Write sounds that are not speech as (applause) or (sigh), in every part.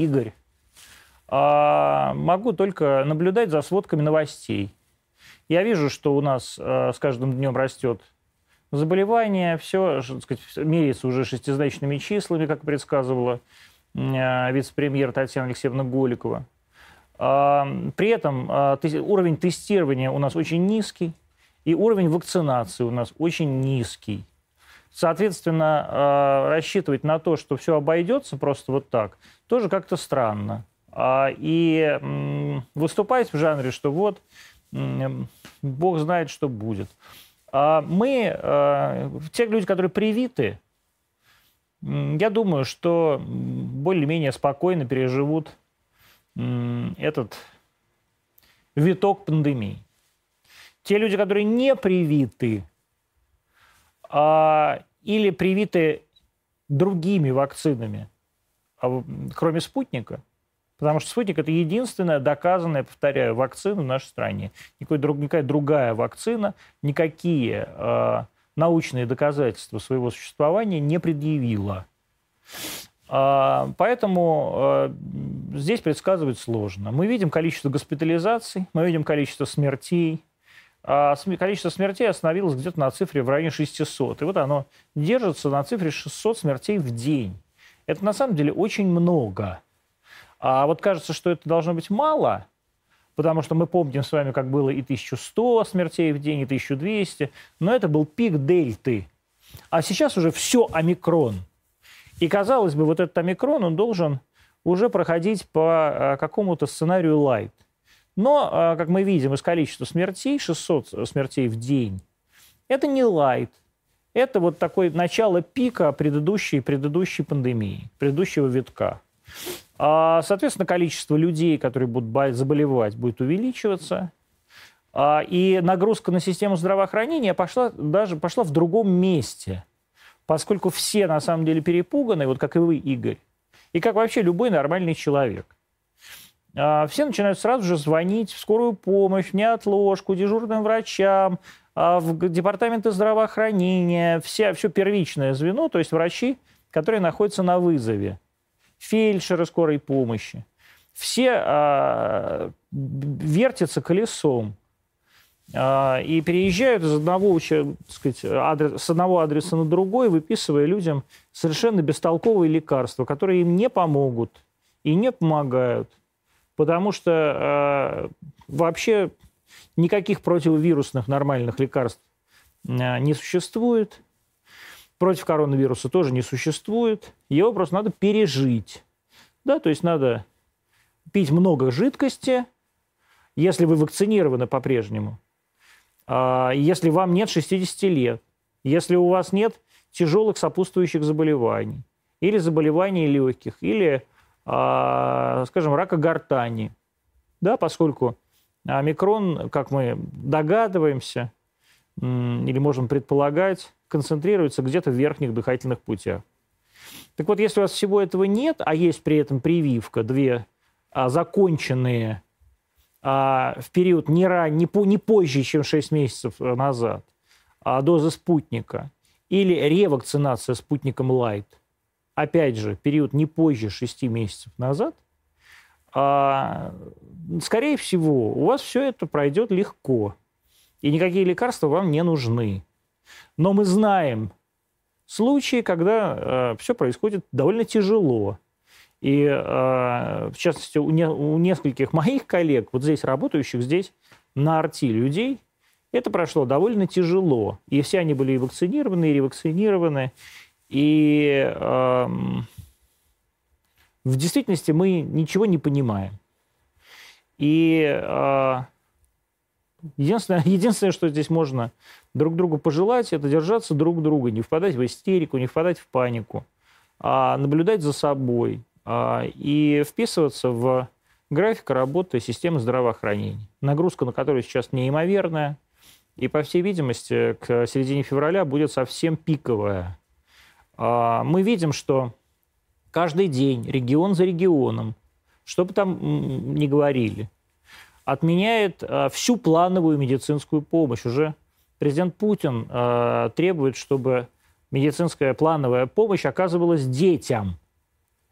Игорь, а, могу только наблюдать за сводками новостей. Я вижу, что у нас а, с каждым днем растет заболевание, все, так сказать, меряется уже шестизначными числами, как предсказывала а, вице-премьер Татьяна Алексеевна Голикова. При этом уровень тестирования у нас очень низкий, и уровень вакцинации у нас очень низкий. Соответственно, рассчитывать на то, что все обойдется просто вот так, тоже как-то странно. А, и выступать в жанре, что вот Бог знает, что будет. А мы, а, те люди, которые привиты, я думаю, что более-менее спокойно переживут этот виток пандемии. Те люди, которые не привиты или привиты другими вакцинами, кроме спутника – Потому что спутник – это единственная доказанная, повторяю, вакцина в нашей стране. Никакой, друг, никакая другая вакцина, никакие э, научные доказательства своего существования не предъявила. Э, поэтому э, здесь предсказывать сложно. Мы видим количество госпитализаций, мы видим количество смертей. А количество смертей остановилось где-то на цифре в районе 600. И вот оно держится на цифре 600 смертей в день. Это на самом деле очень много. А вот кажется, что это должно быть мало, потому что мы помним с вами, как было и 1100 смертей в день, и 1200, но это был пик дельты. А сейчас уже все омикрон. И, казалось бы, вот этот омикрон, он должен уже проходить по а, какому-то сценарию light. Но, а, как мы видим из количества смертей, 600 смертей в день, это не light. Это вот такое начало пика предыдущей, предыдущей пандемии, предыдущего витка. А, соответственно, количество людей, которые будут заболевать, будет увеличиваться. А, и нагрузка на систему здравоохранения пошла даже пошла в другом месте, поскольку все на самом деле перепуганы, вот как и вы, Игорь, и как вообще любой нормальный человек. А, все начинают сразу же звонить в скорую помощь, в неотложку, дежурным врачам, в департаменты здравоохранения, все, все первичное звено, то есть врачи, которые находятся на вызове. Фельдшеры скорой помощи. Все а, вертятся колесом. А, и переезжают из одного, сказать, адрес, с одного адреса на другой, выписывая людям совершенно бестолковые лекарства, которые им не помогут и не помогают, потому что а, вообще никаких противовирусных нормальных лекарств а, не существует против коронавируса тоже не существует. Его просто надо пережить. Да, то есть надо пить много жидкости, если вы вакцинированы по-прежнему, а, если вам нет 60 лет, если у вас нет тяжелых сопутствующих заболеваний, или заболеваний легких, или, скажем, рака гортани, да, поскольку омикрон, как мы догадываемся, или можем предполагать, концентрируется где-то в верхних дыхательных путях. Так вот, если у вас всего этого нет, а есть при этом прививка, две а, законченные а, в период не, ран, не, по, не позже, чем 6 месяцев э, назад, а, дозы спутника, или ревакцинация спутником Light, опять же, период не позже 6 месяцев назад, а, скорее всего, у вас все это пройдет легко, и никакие лекарства вам не нужны. Но мы знаем случаи, когда э, все происходит довольно тяжело. И, э, в частности, у, не, у нескольких моих коллег, вот здесь работающих, здесь на арти людей, это прошло довольно тяжело. И все они были и вакцинированы, и ревакцинированы. И э, в действительности мы ничего не понимаем. И э, единственное, (laughs) единственное, что здесь можно друг другу пожелать, это держаться друг друга, не впадать в истерику, не впадать в панику, а наблюдать за собой а, и вписываться в график работы системы здравоохранения, нагрузка на которую сейчас неимоверная, и, по всей видимости, к середине февраля будет совсем пиковая. А, мы видим, что каждый день, регион за регионом, что бы там ни говорили, отменяет а, всю плановую медицинскую помощь. Уже президент Путин э, требует, чтобы медицинская плановая помощь оказывалась детям.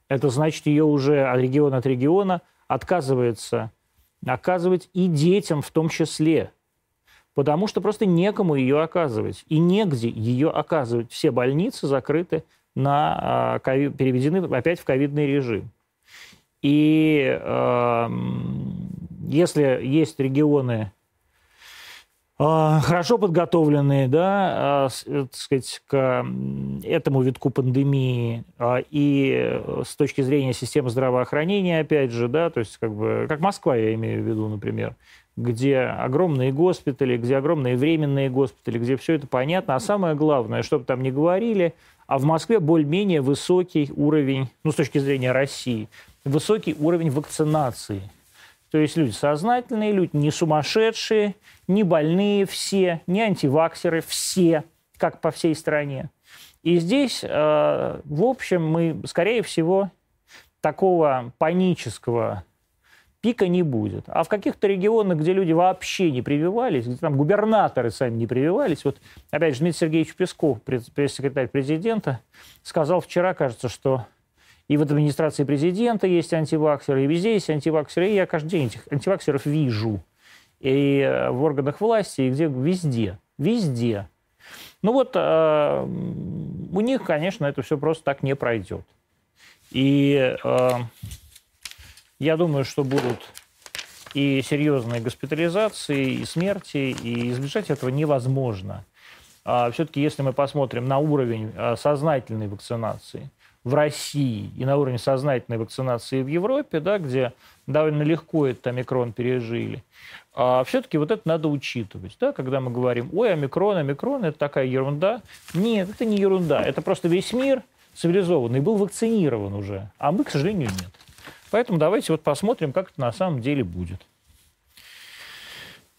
это значит, ее уже от региона от региона отказывается оказывать и детям в том числе. Потому что просто некому ее оказывать. И негде ее оказывать. Все больницы закрыты, на, а, переведены опять в ковидный режим. И э, если есть регионы, а, хорошо подготовленные, да, а, э, так сказать, к этому витку пандемии и э, с точки зрения системы здравоохранения, опять же, да, то есть как бы, как Москва, я имею в виду, например, где огромные госпитали, где огромные временные госпитали, где все это понятно. А самое главное, чтобы там не говорили, а в Москве более-менее высокий уровень, ну, с точки зрения России, высокий уровень вакцинации – то есть люди сознательные, люди не сумасшедшие, не больные все, не антиваксеры, все, как по всей стране. И здесь, э, в общем, мы, скорее всего, такого панического пика не будет. А в каких-то регионах, где люди вообще не прививались, где там губернаторы сами не прививались, вот опять же Дмитрий Сергеевич Песков, пресс-секретарь президента, сказал вчера, кажется, что и в администрации президента есть антиваксеры, и везде есть антиваксеры. И я каждый день этих антиваксеров вижу. И э, в органах власти, и где везде. Везде. Ну вот э, у них, конечно, это все просто так не пройдет. И э, я думаю, что будут и серьезные госпитализации, и смерти, и избежать этого невозможно. А все-таки, если мы посмотрим на уровень э, сознательной вакцинации, в России и на уровне сознательной вакцинации в Европе, да, где довольно легко этот омикрон пережили, а все-таки вот это надо учитывать, да, когда мы говорим, ой, омикрон, омикрон, это такая ерунда. Нет, это не ерунда, это просто весь мир цивилизованный был вакцинирован уже, а мы, к сожалению, нет. Поэтому давайте вот посмотрим, как это на самом деле будет.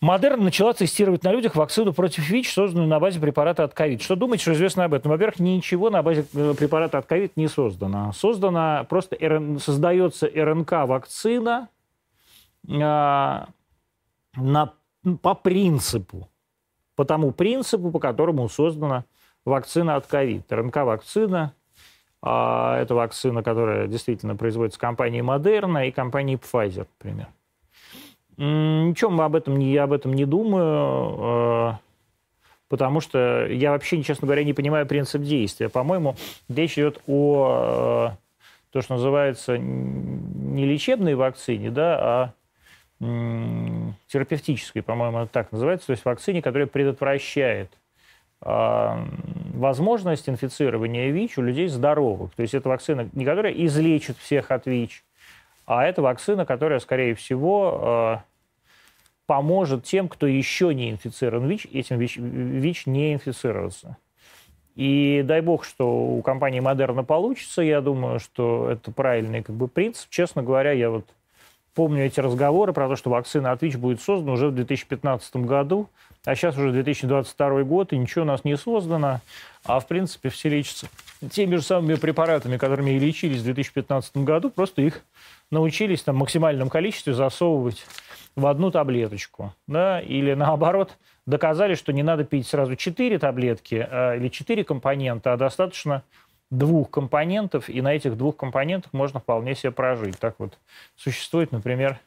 Модерн начала тестировать на людях вакцину против ВИЧ, созданную на базе препарата от ковид. Что думаете, что известно об этом? Во-первых, ничего на базе э, препарата от ковид не создано. Создана просто создается РНК-вакцина а, на, по принципу, по тому принципу, по которому создана вакцина от ковид. РНК-вакцина а, это вакцина, которая действительно производится компанией Модерна и компанией Pfizer, например. Ничего мы об этом я об этом не думаю, э, потому что я вообще, честно говоря, не понимаю принцип действия. По-моему, речь идет о э, то, что называется не лечебной вакцине, да, а терапевтической, по-моему, так называется, то есть вакцине, которая предотвращает возможность инфицирования ВИЧ у людей здоровых. То есть это вакцина, не которая излечит всех от ВИЧ, а это вакцина, которая, скорее всего, поможет тем, кто еще не инфицирован ВИЧ, этим ВИЧ, ВИЧ не инфицироваться. И дай бог, что у компании Модерна получится. Я думаю, что это правильный как бы, принцип. Честно говоря, я вот помню эти разговоры про то, что вакцина от ВИЧ будет создана уже в 2015 году, а сейчас уже 2022 год, и ничего у нас не создано. А в принципе все лечатся теми же самыми препаратами, которыми и лечились в 2015 году, просто их научились там, в максимальном количестве засовывать в одну таблеточку, да, или наоборот доказали, что не надо пить сразу 4 таблетки а, или 4 компонента, а достаточно двух компонентов, и на этих двух компонентах можно вполне себе прожить. Так вот, существует, например,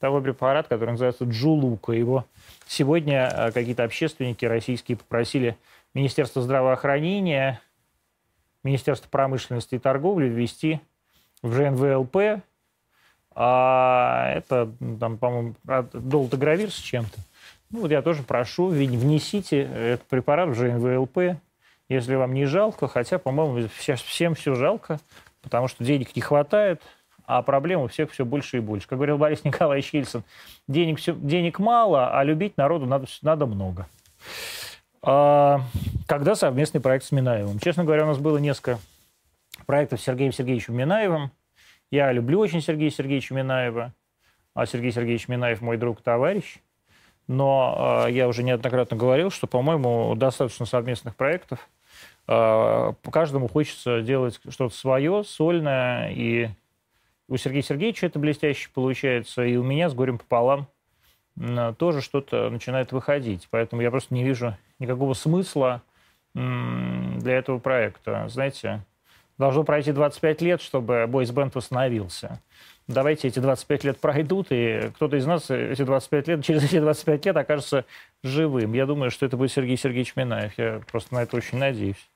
такой препарат, который называется Джулука. Его сегодня а, какие-то общественники российские попросили Министерство здравоохранения, Министерство промышленности и торговли ввести в ЖНВЛП а это, там, по-моему, долтогравир с чем-то. Ну, вот я тоже прошу, внесите этот препарат в ЖНВЛП, если вам не жалко, хотя, по-моему, всем все жалко, потому что денег не хватает, а проблем у всех все больше и больше. Как говорил Борис (laughs) Николаевич Ельцин, денег, все, денег мало, а любить народу надо, надо много. А, когда совместный проект с Минаевым? Честно говоря, у нас было несколько проектов с Сергеем Сергеевичем Минаевым. Я люблю очень Сергея Сергеевича Минаева, а Сергей Сергеевич Минаев мой друг, товарищ. Но э, я уже неоднократно говорил, что, по-моему, достаточно совместных проектов. Э, каждому хочется делать что-то свое, сольное. И у Сергея Сергеевича это блестяще получается, и у меня с горем пополам тоже что-то начинает выходить. Поэтому я просто не вижу никакого смысла для этого проекта. Знаете, Должно пройти 25 лет, чтобы бойсбенд восстановился. Давайте эти 25 лет пройдут, и кто-то из нас эти 25 лет, через эти 25 лет окажется живым. Я думаю, что это будет Сергей Сергеевич Минаев. Я просто на это очень надеюсь.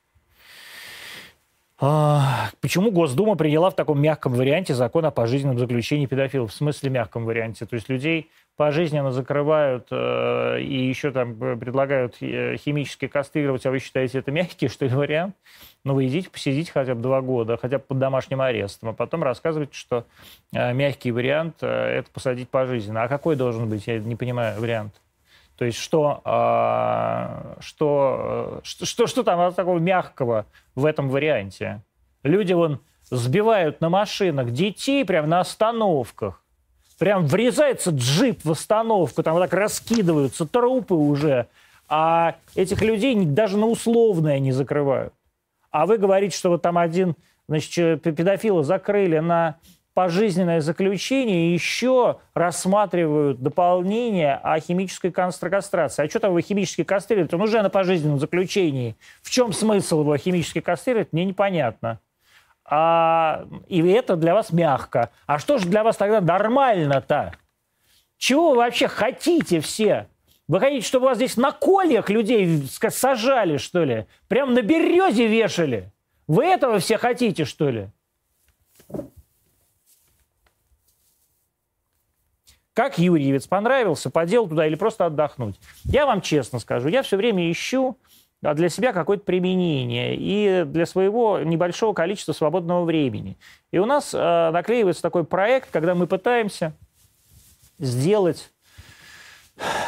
А, почему Госдума приняла в таком мягком варианте закон о пожизненном заключении педофилов? В смысле мягком варианте? То есть людей пожизненно закрывают э, и еще там предлагают э, химически кастрировать, а вы считаете это мягкий, что ли, вариант? Ну, вы идите, посидите хотя бы два года, хотя бы под домашним арестом, а потом рассказывайте, что э, мягкий вариант э, – это посадить пожизненно. А какой должен быть? Я не понимаю вариант. То есть что, а, что, что, что там такого мягкого в этом варианте? Люди вон сбивают на машинах детей прямо на остановках. Прям врезается джип в остановку, там вот так раскидываются трупы уже. А этих людей даже на условное не закрывают. А вы говорите, что вот там один, значит, педофила закрыли на пожизненное заключение еще рассматривают дополнение о химической кастрации. А что там вы химически кастрируете? Он уже на пожизненном заключении. В чем смысл его химически кастрировать, мне непонятно. А, и это для вас мягко. А что же для вас тогда нормально-то? Чего вы вообще хотите все? Вы хотите, чтобы вас здесь на кольях людей сажали, что ли? Прям на березе вешали? Вы этого все хотите, что ли? Как Юрьевец понравился, подел туда или просто отдохнуть? Я вам честно скажу, я все время ищу а, для себя какое-то применение и для своего небольшого количества свободного времени. И у нас э, наклеивается такой проект, когда мы пытаемся сделать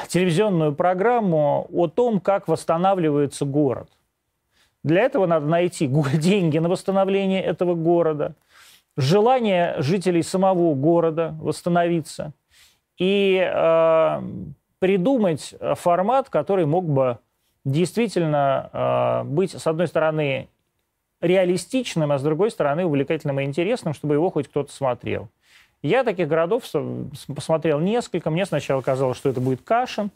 телевизионную программу о том, как восстанавливается город. Для этого надо найти (laughs) деньги на восстановление этого города, желание жителей самого города восстановиться – и э, придумать формат, который мог бы действительно э, быть, с одной стороны, реалистичным, а с другой стороны, увлекательным и интересным, чтобы его хоть кто-то смотрел. Я таких городов посмотрел несколько. Мне сначала казалось, что это будет Кашин.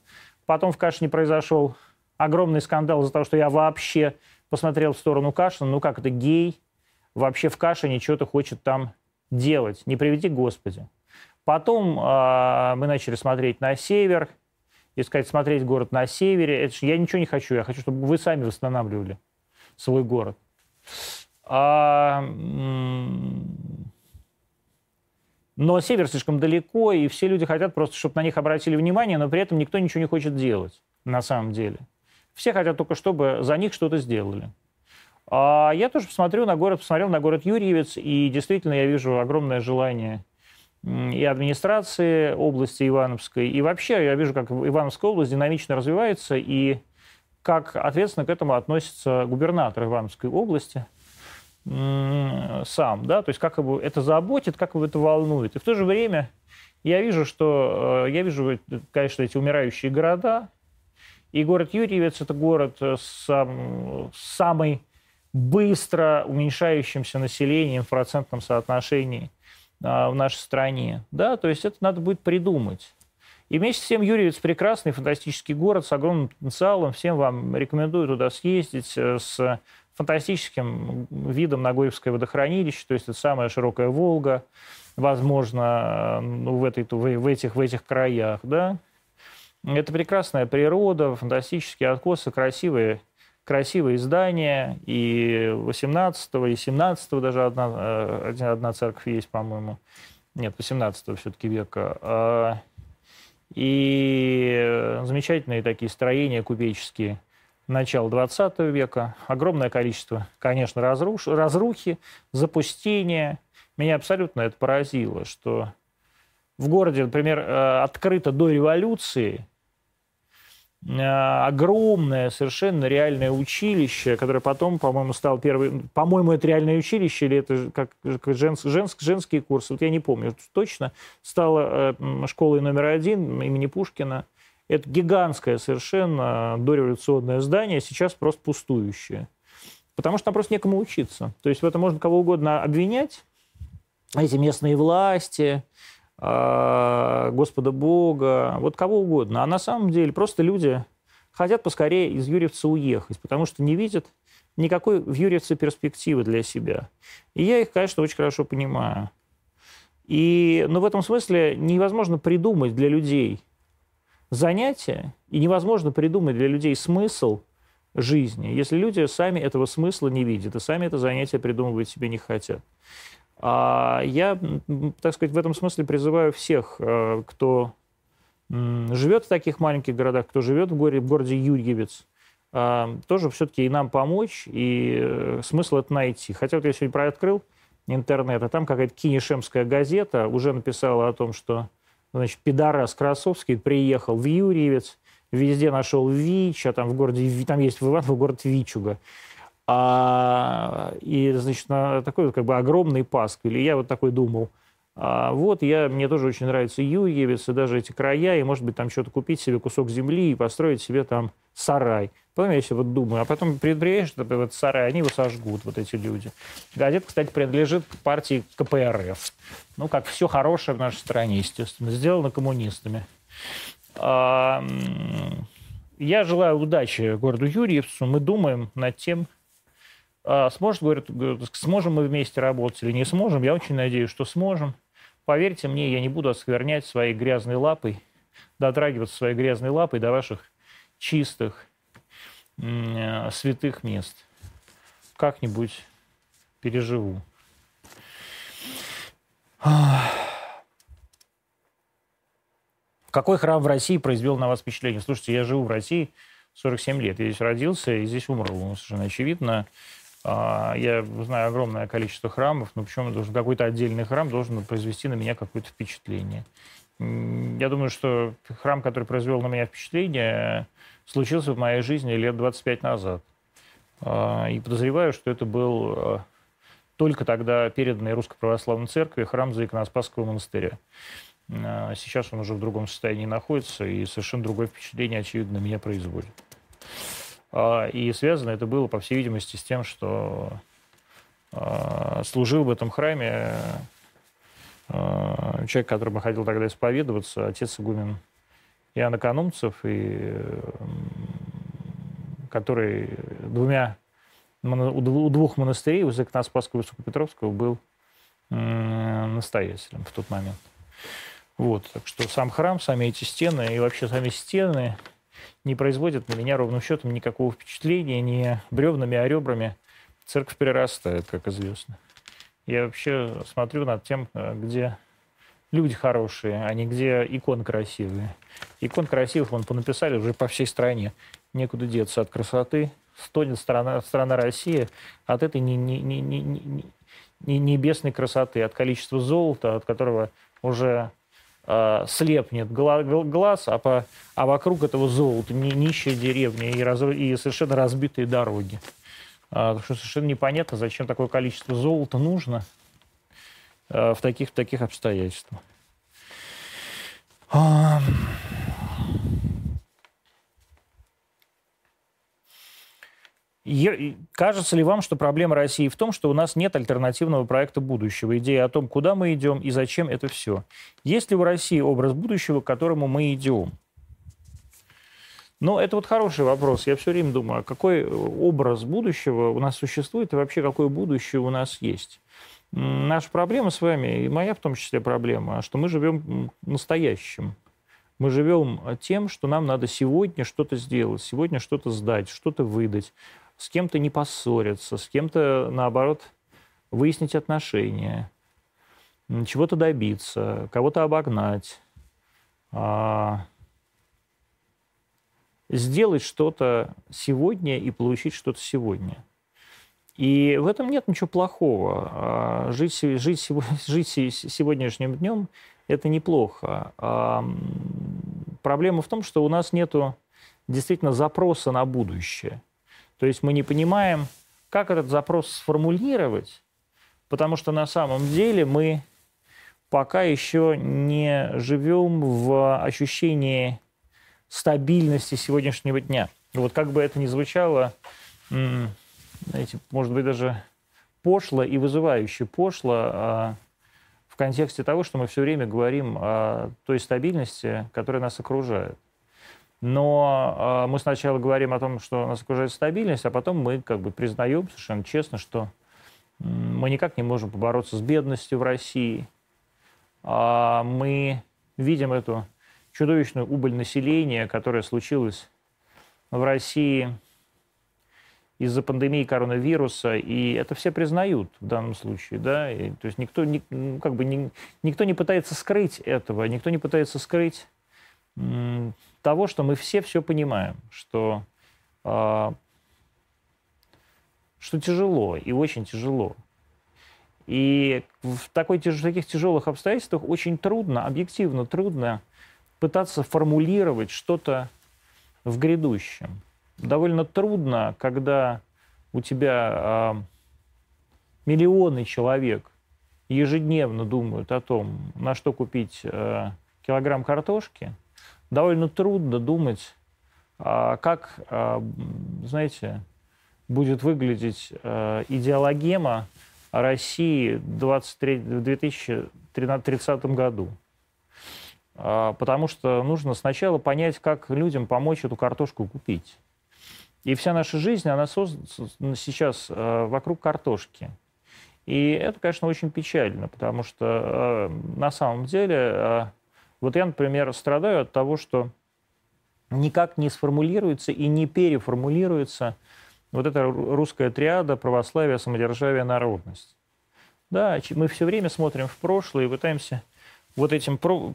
Потом в Кашине произошел огромный скандал из-за того, что я вообще посмотрел в сторону Кашина. Ну как это гей? Вообще в Кашине что-то хочет там делать. Не приведи Господи. Потом э, мы начали смотреть на север, искать, смотреть город на севере. Это же я ничего не хочу, я хочу, чтобы вы сами восстанавливали свой город. А, но север слишком далеко, и все люди хотят просто, чтобы на них обратили внимание, но при этом никто ничего не хочет делать на самом деле. Все хотят только, чтобы за них что-то сделали. А я тоже посмотрю на город, посмотрел на город Юрьевец, и действительно я вижу огромное желание и администрации области Ивановской. И вообще я вижу, как Ивановская область динамично развивается, и как ответственно к этому относится губернатор Ивановской области сам, да, то есть как его это заботит, как его это волнует. И в то же время я вижу, что э, я вижу, конечно, эти умирающие города, и город Юрьевец – это город с самой быстро уменьшающимся населением в процентном соотношении в нашей стране. Да, то есть это надо будет придумать. И вместе с тем Юрьевец прекрасный, фантастический город с огромным потенциалом. Всем вам рекомендую туда съездить э, с фантастическим видом на Гоевское водохранилище, то есть это самая широкая Волга, возможно, ну, в, этой, в, этих, в этих краях. Да? Это прекрасная природа, фантастические откосы, красивые красивые здания, и 18 и 17 даже одна, э, одна церковь есть, по-моему. Нет, 18 все-таки века. А, и замечательные такие строения купеческие начала 20 века. Огромное количество, конечно, разруш... разрухи, запустения. Меня абсолютно это поразило, что в городе, например, э, открыто до революции огромное, совершенно реальное училище, которое потом, по-моему, стало первым... По-моему, это реальное училище или это как, как женс, женск, женские курсы, вот я не помню точно, стало э, школой номер один имени Пушкина. Это гигантское совершенно дореволюционное здание, сейчас просто пустующее. Потому что там просто некому учиться. То есть в этом можно кого угодно обвинять, эти местные власти, Господа Бога, вот кого угодно. А на самом деле просто люди хотят поскорее из Юрьевца уехать, потому что не видят никакой в Юрьевце перспективы для себя. И я их, конечно, очень хорошо понимаю. И, но в этом смысле невозможно придумать для людей занятия, и невозможно придумать для людей смысл жизни, если люди сами этого смысла не видят и сами это занятие придумывать себе не хотят. А я, так сказать, в этом смысле призываю всех, э, кто живет в таких маленьких городах, кто живет в городе, в городе Юрьевец, а, тоже все-таки и нам помочь, и э, смысл это найти. Хотя вот я сегодня прооткрыл интернет, а там какая-то кинешемская газета уже написала о том, что значит, пидорас Красовский приехал в Юрьевец, везде нашел ВИЧ, а там в городе, там есть в (laughs) Иваново город Вичуга. А, и, значит, на такой как бы огромный паск. Или я вот такой думал, а, вот я, мне тоже очень нравится Юрьевец и даже эти края, и, может быть, там что-то купить себе кусок земли и построить себе там сарай. Потом я себе вот думаю, а потом приезжаешь в этот сарай, они его сожгут, вот эти люди. Газета, кстати, принадлежит к партии КПРФ. Ну, как все хорошее в нашей стране, естественно, сделано коммунистами. А, я желаю удачи городу Юрьевцу. Мы думаем над тем, сможет, говорят, сможем мы вместе работать или не сможем. Я очень надеюсь, что сможем. Поверьте мне, я не буду осквернять своей грязной лапой, дотрагиваться своей грязной лапой до ваших чистых, э, святых мест. Как-нибудь переживу. Какой храм в России произвел на вас впечатление? Слушайте, я живу в России 47 лет. Я здесь родился и здесь умру. Совершенно очевидно. А, я знаю огромное количество храмов, но почему должен какой-то отдельный храм должен произвести на меня какое-то впечатление? Я думаю, что храм, который произвел на меня впечатление, случился в моей жизни лет 25 назад. А, и подозреваю, что это был а, только тогда переданный Русской Православной Церкви храм Заиконоспасского монастыря. Сейчас он уже в другом состоянии находится, и совершенно другое впечатление, очевидно, меня производит. А, и связано это было, по всей видимости, с тем, что а, служил в этом храме человек, которому хотел тогда исповедоваться, отец игумен Иоанн Экономцев, и, который двумя, у двух монастырей, у Закноспасского и Высокопетровского, был настоятелем в тот момент. Вот, так что сам храм, сами эти стены и вообще сами стены не производят на меня ровным счетом никакого впечатления ни бревнами, а ребрами. Церковь перерастает, как известно. Я вообще смотрю над тем, э, где люди хорошие, а не где икон красивые. Икон красивых вон понаписали уже по всей стране. Некуда деться от красоты. Стонет страна, страна Россия от этой не, не, не, не, не, не небесной красоты, от количества золота, от которого уже э, слепнет глаз, а, по, а вокруг этого золота ни, нищая деревня и, раз, и совершенно разбитые дороги. А, что совершенно непонятно, зачем такое количество золота нужно а, в, таких, таких обстоятельствах. Кажется ли вам, что проблема России в том, что у нас нет альтернативного проекта будущего, идеи о том, куда мы идем и зачем это все? Есть ли в России образ будущего, к которому мы идем? Ну, это вот хороший вопрос. Я все время думаю, какой образ будущего у нас существует и вообще какое будущее у нас есть. Наша проблема с вами, и моя в том числе проблема, что мы живем настоящим. Мы живем тем, что нам надо сегодня что-то сделать, сегодня что-то сдать, что-то выдать с кем-то не поссориться, с кем-то, наоборот, выяснить отношения, чего-то добиться, кого-то обогнать, а, сделать что-то сегодня и получить что-то сегодня. И в этом нет ничего плохого. А, жить, жить, (laughs) жить сегодняшним днем – это неплохо. А, проблема в том, что у нас нет действительно запроса на будущее. То есть мы не понимаем, как этот запрос сформулировать, потому что на самом деле мы пока еще не живем в ощущении стабильности сегодняшнего дня. Вот как бы это ни звучало, знаете, может быть, даже пошло и вызывающе пошло а, в контексте того, что мы все время говорим о той стабильности, которая нас окружает. Но э, мы сначала говорим о том, что у нас окружает стабильность, а потом мы как бы признаем совершенно честно, что мы никак не можем побороться с бедностью в России. А мы видим эту чудовищную убыль населения, которая случилась в России из-за пандемии коронавируса, и это все признают в данном случае, да, и, то есть никто, не, ну, как бы не, никто не пытается скрыть этого, никто не пытается скрыть того, что мы все все понимаем, что, э, что тяжело и очень тяжело. И в, такой, в таких тяжелых обстоятельствах очень трудно, объективно трудно пытаться формулировать что-то в грядущем довольно трудно, когда у тебя э, миллионы человек ежедневно думают о том, на что купить э, килограмм картошки, довольно трудно думать, э, как, э, знаете, будет выглядеть э, идеологема России в 2030 году. Потому что нужно сначала понять, как людям помочь эту картошку купить. И вся наша жизнь, она создана сейчас э, вокруг картошки. И это, конечно, очень печально, потому что э, на самом деле, вот я, например, страдаю от того, что никак не сформулируется и не переформулируется вот эта русская триада православие, самодержавие, народность. Да, мы все время смотрим в прошлое и пытаемся вот этим про...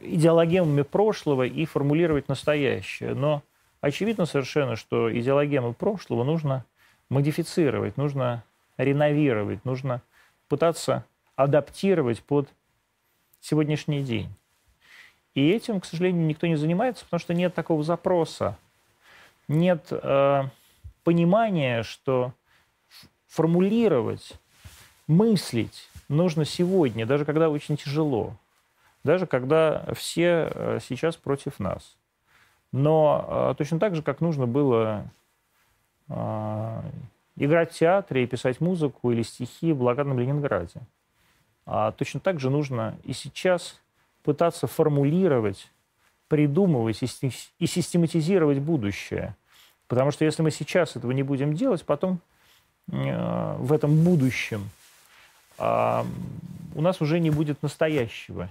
идеологемами прошлого и формулировать настоящее. Но Очевидно совершенно, что идеологему прошлого нужно модифицировать, нужно реновировать, нужно пытаться адаптировать под сегодняшний день. И этим, к сожалению, никто не занимается, потому что нет такого запроса, нет э, понимания, что формулировать, мыслить нужно сегодня, даже когда очень тяжело, даже когда все э, сейчас против нас. Но э, точно так же, как нужно было э, играть в театре и писать музыку или стихи в блокадном Ленинграде, а точно так же нужно и сейчас пытаться формулировать, придумывать и систематизировать будущее. Потому что если мы сейчас этого не будем делать, потом э, в этом будущем э, у нас уже не будет настоящего.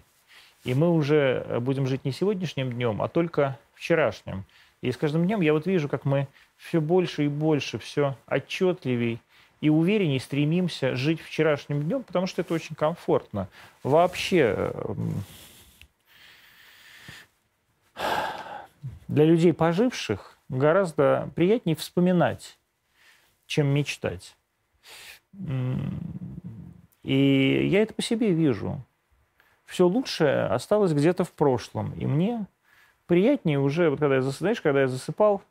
И мы уже будем жить не сегодняшним днем, а только вчерашнем. И с каждым днем я вот вижу, как мы все больше и больше, все отчетливей и уверенней стремимся жить вчерашним днем, потому что это очень комфортно. Вообще эм, для людей поживших гораздо приятнее вспоминать, чем мечтать. И я это по себе вижу. Все лучшее осталось где-то в прошлом. И мне приятнее уже, вот когда я засыпал, когда я засыпал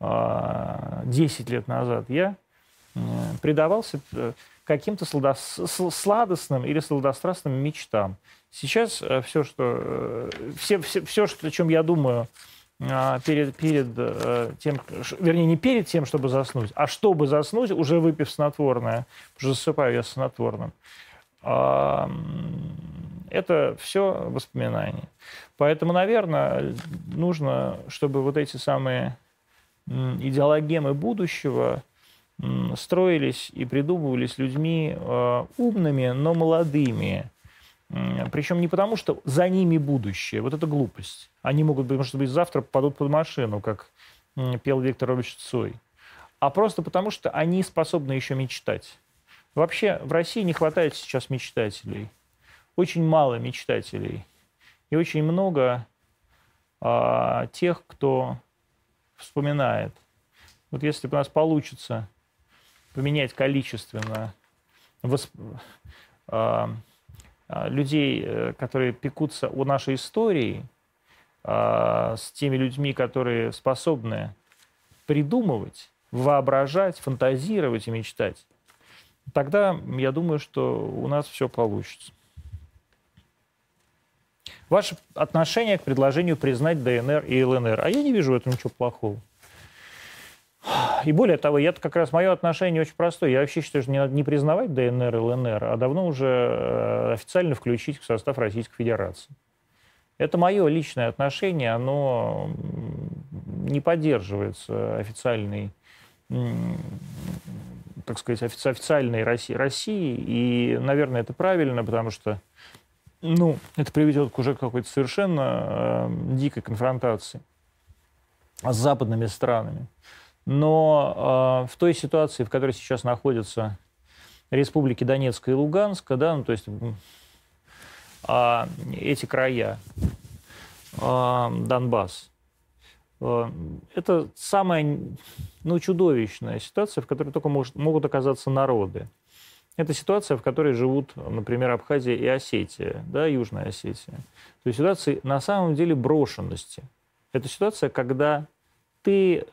10 а, лет назад, я предавался э, каким-то сладостным или сладострастным мечтам. Сейчас э, все, что, э, все, все, все что, о чем я думаю а, перед, перед тем, вернее, не перед тем, чтобы заснуть, а чтобы заснуть, уже выпив снотворное, что засыпаю я снотворным, это все воспоминания. Поэтому, наверное, нужно, чтобы вот эти самые идеологемы будущего строились и придумывались людьми э, умными, но молодыми. Причем не потому, что за ними будущее. Вот это глупость. Они могут, может быть, завтра попадут под машину, как пел Виктор Иванович Цой. А просто потому, что они способны еще мечтать. Вообще в России не хватает сейчас мечтателей. Очень мало мечтателей. И очень много а, тех, кто вспоминает. Вот если бы у нас получится поменять количественно восп... а, а, людей, э, которые пекутся о нашей истории, а, с теми людьми, которые способны придумывать, воображать, фантазировать и мечтать, тогда я думаю, что у нас все получится. Ваше отношение к предложению признать ДНР и ЛНР. А я не вижу в этом ничего плохого. И более того, я как раз мое отношение очень простое. Я вообще считаю, что не надо не признавать ДНР и ЛНР, а давно уже э, официально включить в состав Российской Федерации. Это мое личное отношение, оно не поддерживается официальной так сказать, офици официальной России, России. И, наверное, это правильно, потому что ну, это приведет к уже какой-то совершенно э, дикой конфронтации с западными странами. Но э, в той ситуации, в которой сейчас находятся республики Донецка и Луганска, да, ну, то есть э, эти края, э, Донбасс, э, это самая ну, чудовищная ситуация, в которой только может, могут оказаться народы. Это ситуация, в которой живут, например, Абхазия и Осетия, да, Южная Осетия. То есть ситуация на самом деле брошенности. Это ситуация, когда ты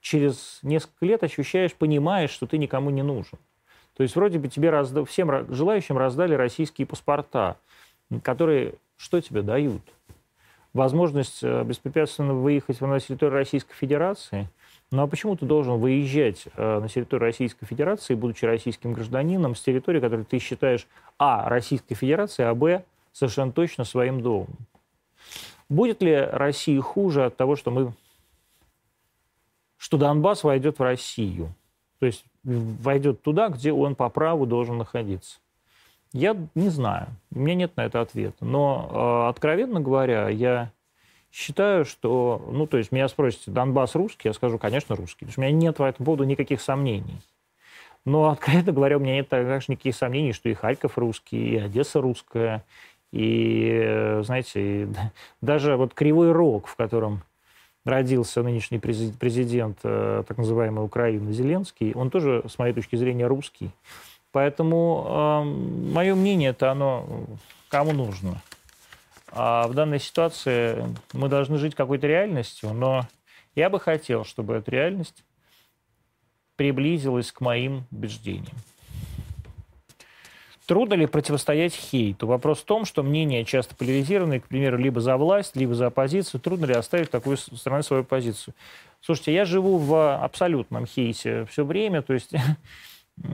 через несколько лет ощущаешь, понимаешь, что ты никому не нужен. То есть вроде бы тебе разда... всем желающим раздали российские паспорта, которые что тебе дают? Возможность э, беспрепятственно выехать на территорию Российской Федерации – ну а почему ты должен выезжать э, на территорию Российской Федерации, будучи российским гражданином, с территории, которую ты считаешь, а, Российской Федерации, а, б, совершенно точно своим домом? Будет ли России хуже от того, что мы что Донбасс войдет в Россию? То есть войдет туда, где он по праву должен находиться? Я не знаю. У меня нет на это ответа. Но, э, откровенно говоря, я считаю, что, ну, то есть меня спросите, Донбасс русский? Я скажу, конечно, русский. Потому что у меня нет по этому поводу никаких сомнений. Но, откровенно говоря, у меня нет также никаких сомнений, что и Харьков русский, и Одесса русская, и, знаете, и (laughs) даже вот Кривой Рог, в котором родился нынешний президент э, так называемой Украины Зеленский, он тоже, с моей точки зрения, русский. Поэтому э, мое мнение это оно кому нужно. А в данной ситуации мы должны жить какой-то реальностью, но я бы хотел, чтобы эта реальность приблизилась к моим убеждениям. Трудно ли противостоять хейту? Вопрос в том, что мнения часто поляризированы, к примеру, либо за власть, либо за оппозицию. Трудно ли оставить такую стороной свою позицию? Слушайте, я живу в абсолютном хейте все время, то есть (laughs)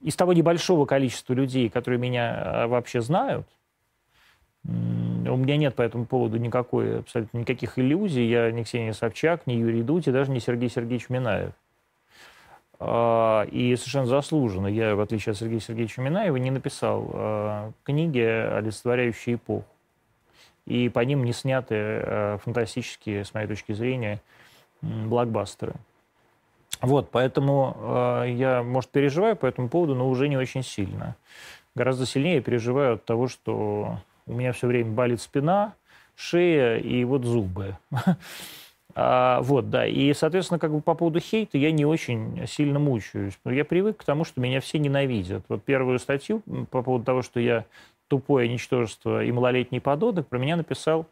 из того небольшого количества людей, которые меня э, вообще знают, у меня нет по этому поводу никакой, абсолютно никаких иллюзий. Я не Ксения Собчак, не Юрий Дудь и даже не Сергей Сергеевич Минаев. А, и совершенно заслуженно. Я, в отличие от Сергея Сергеевича Минаева, не написал а, книги, олицетворяющие эпоху. И по ним не сняты а, фантастические, с моей точки зрения, блокбастеры. Вот, поэтому я, может, переживаю по этому поводу, но уже не очень сильно. Гораздо сильнее переживаю от того, что у меня все время болит спина, шея и вот зубы. (laughs) А, вот, да. И, соответственно, как бы по поводу хейта я не очень сильно мучаюсь. Я привык к тому, что меня все ненавидят. Вот первую статью по поводу того, что я тупое ничтожество и малолетний подонок, про меня написал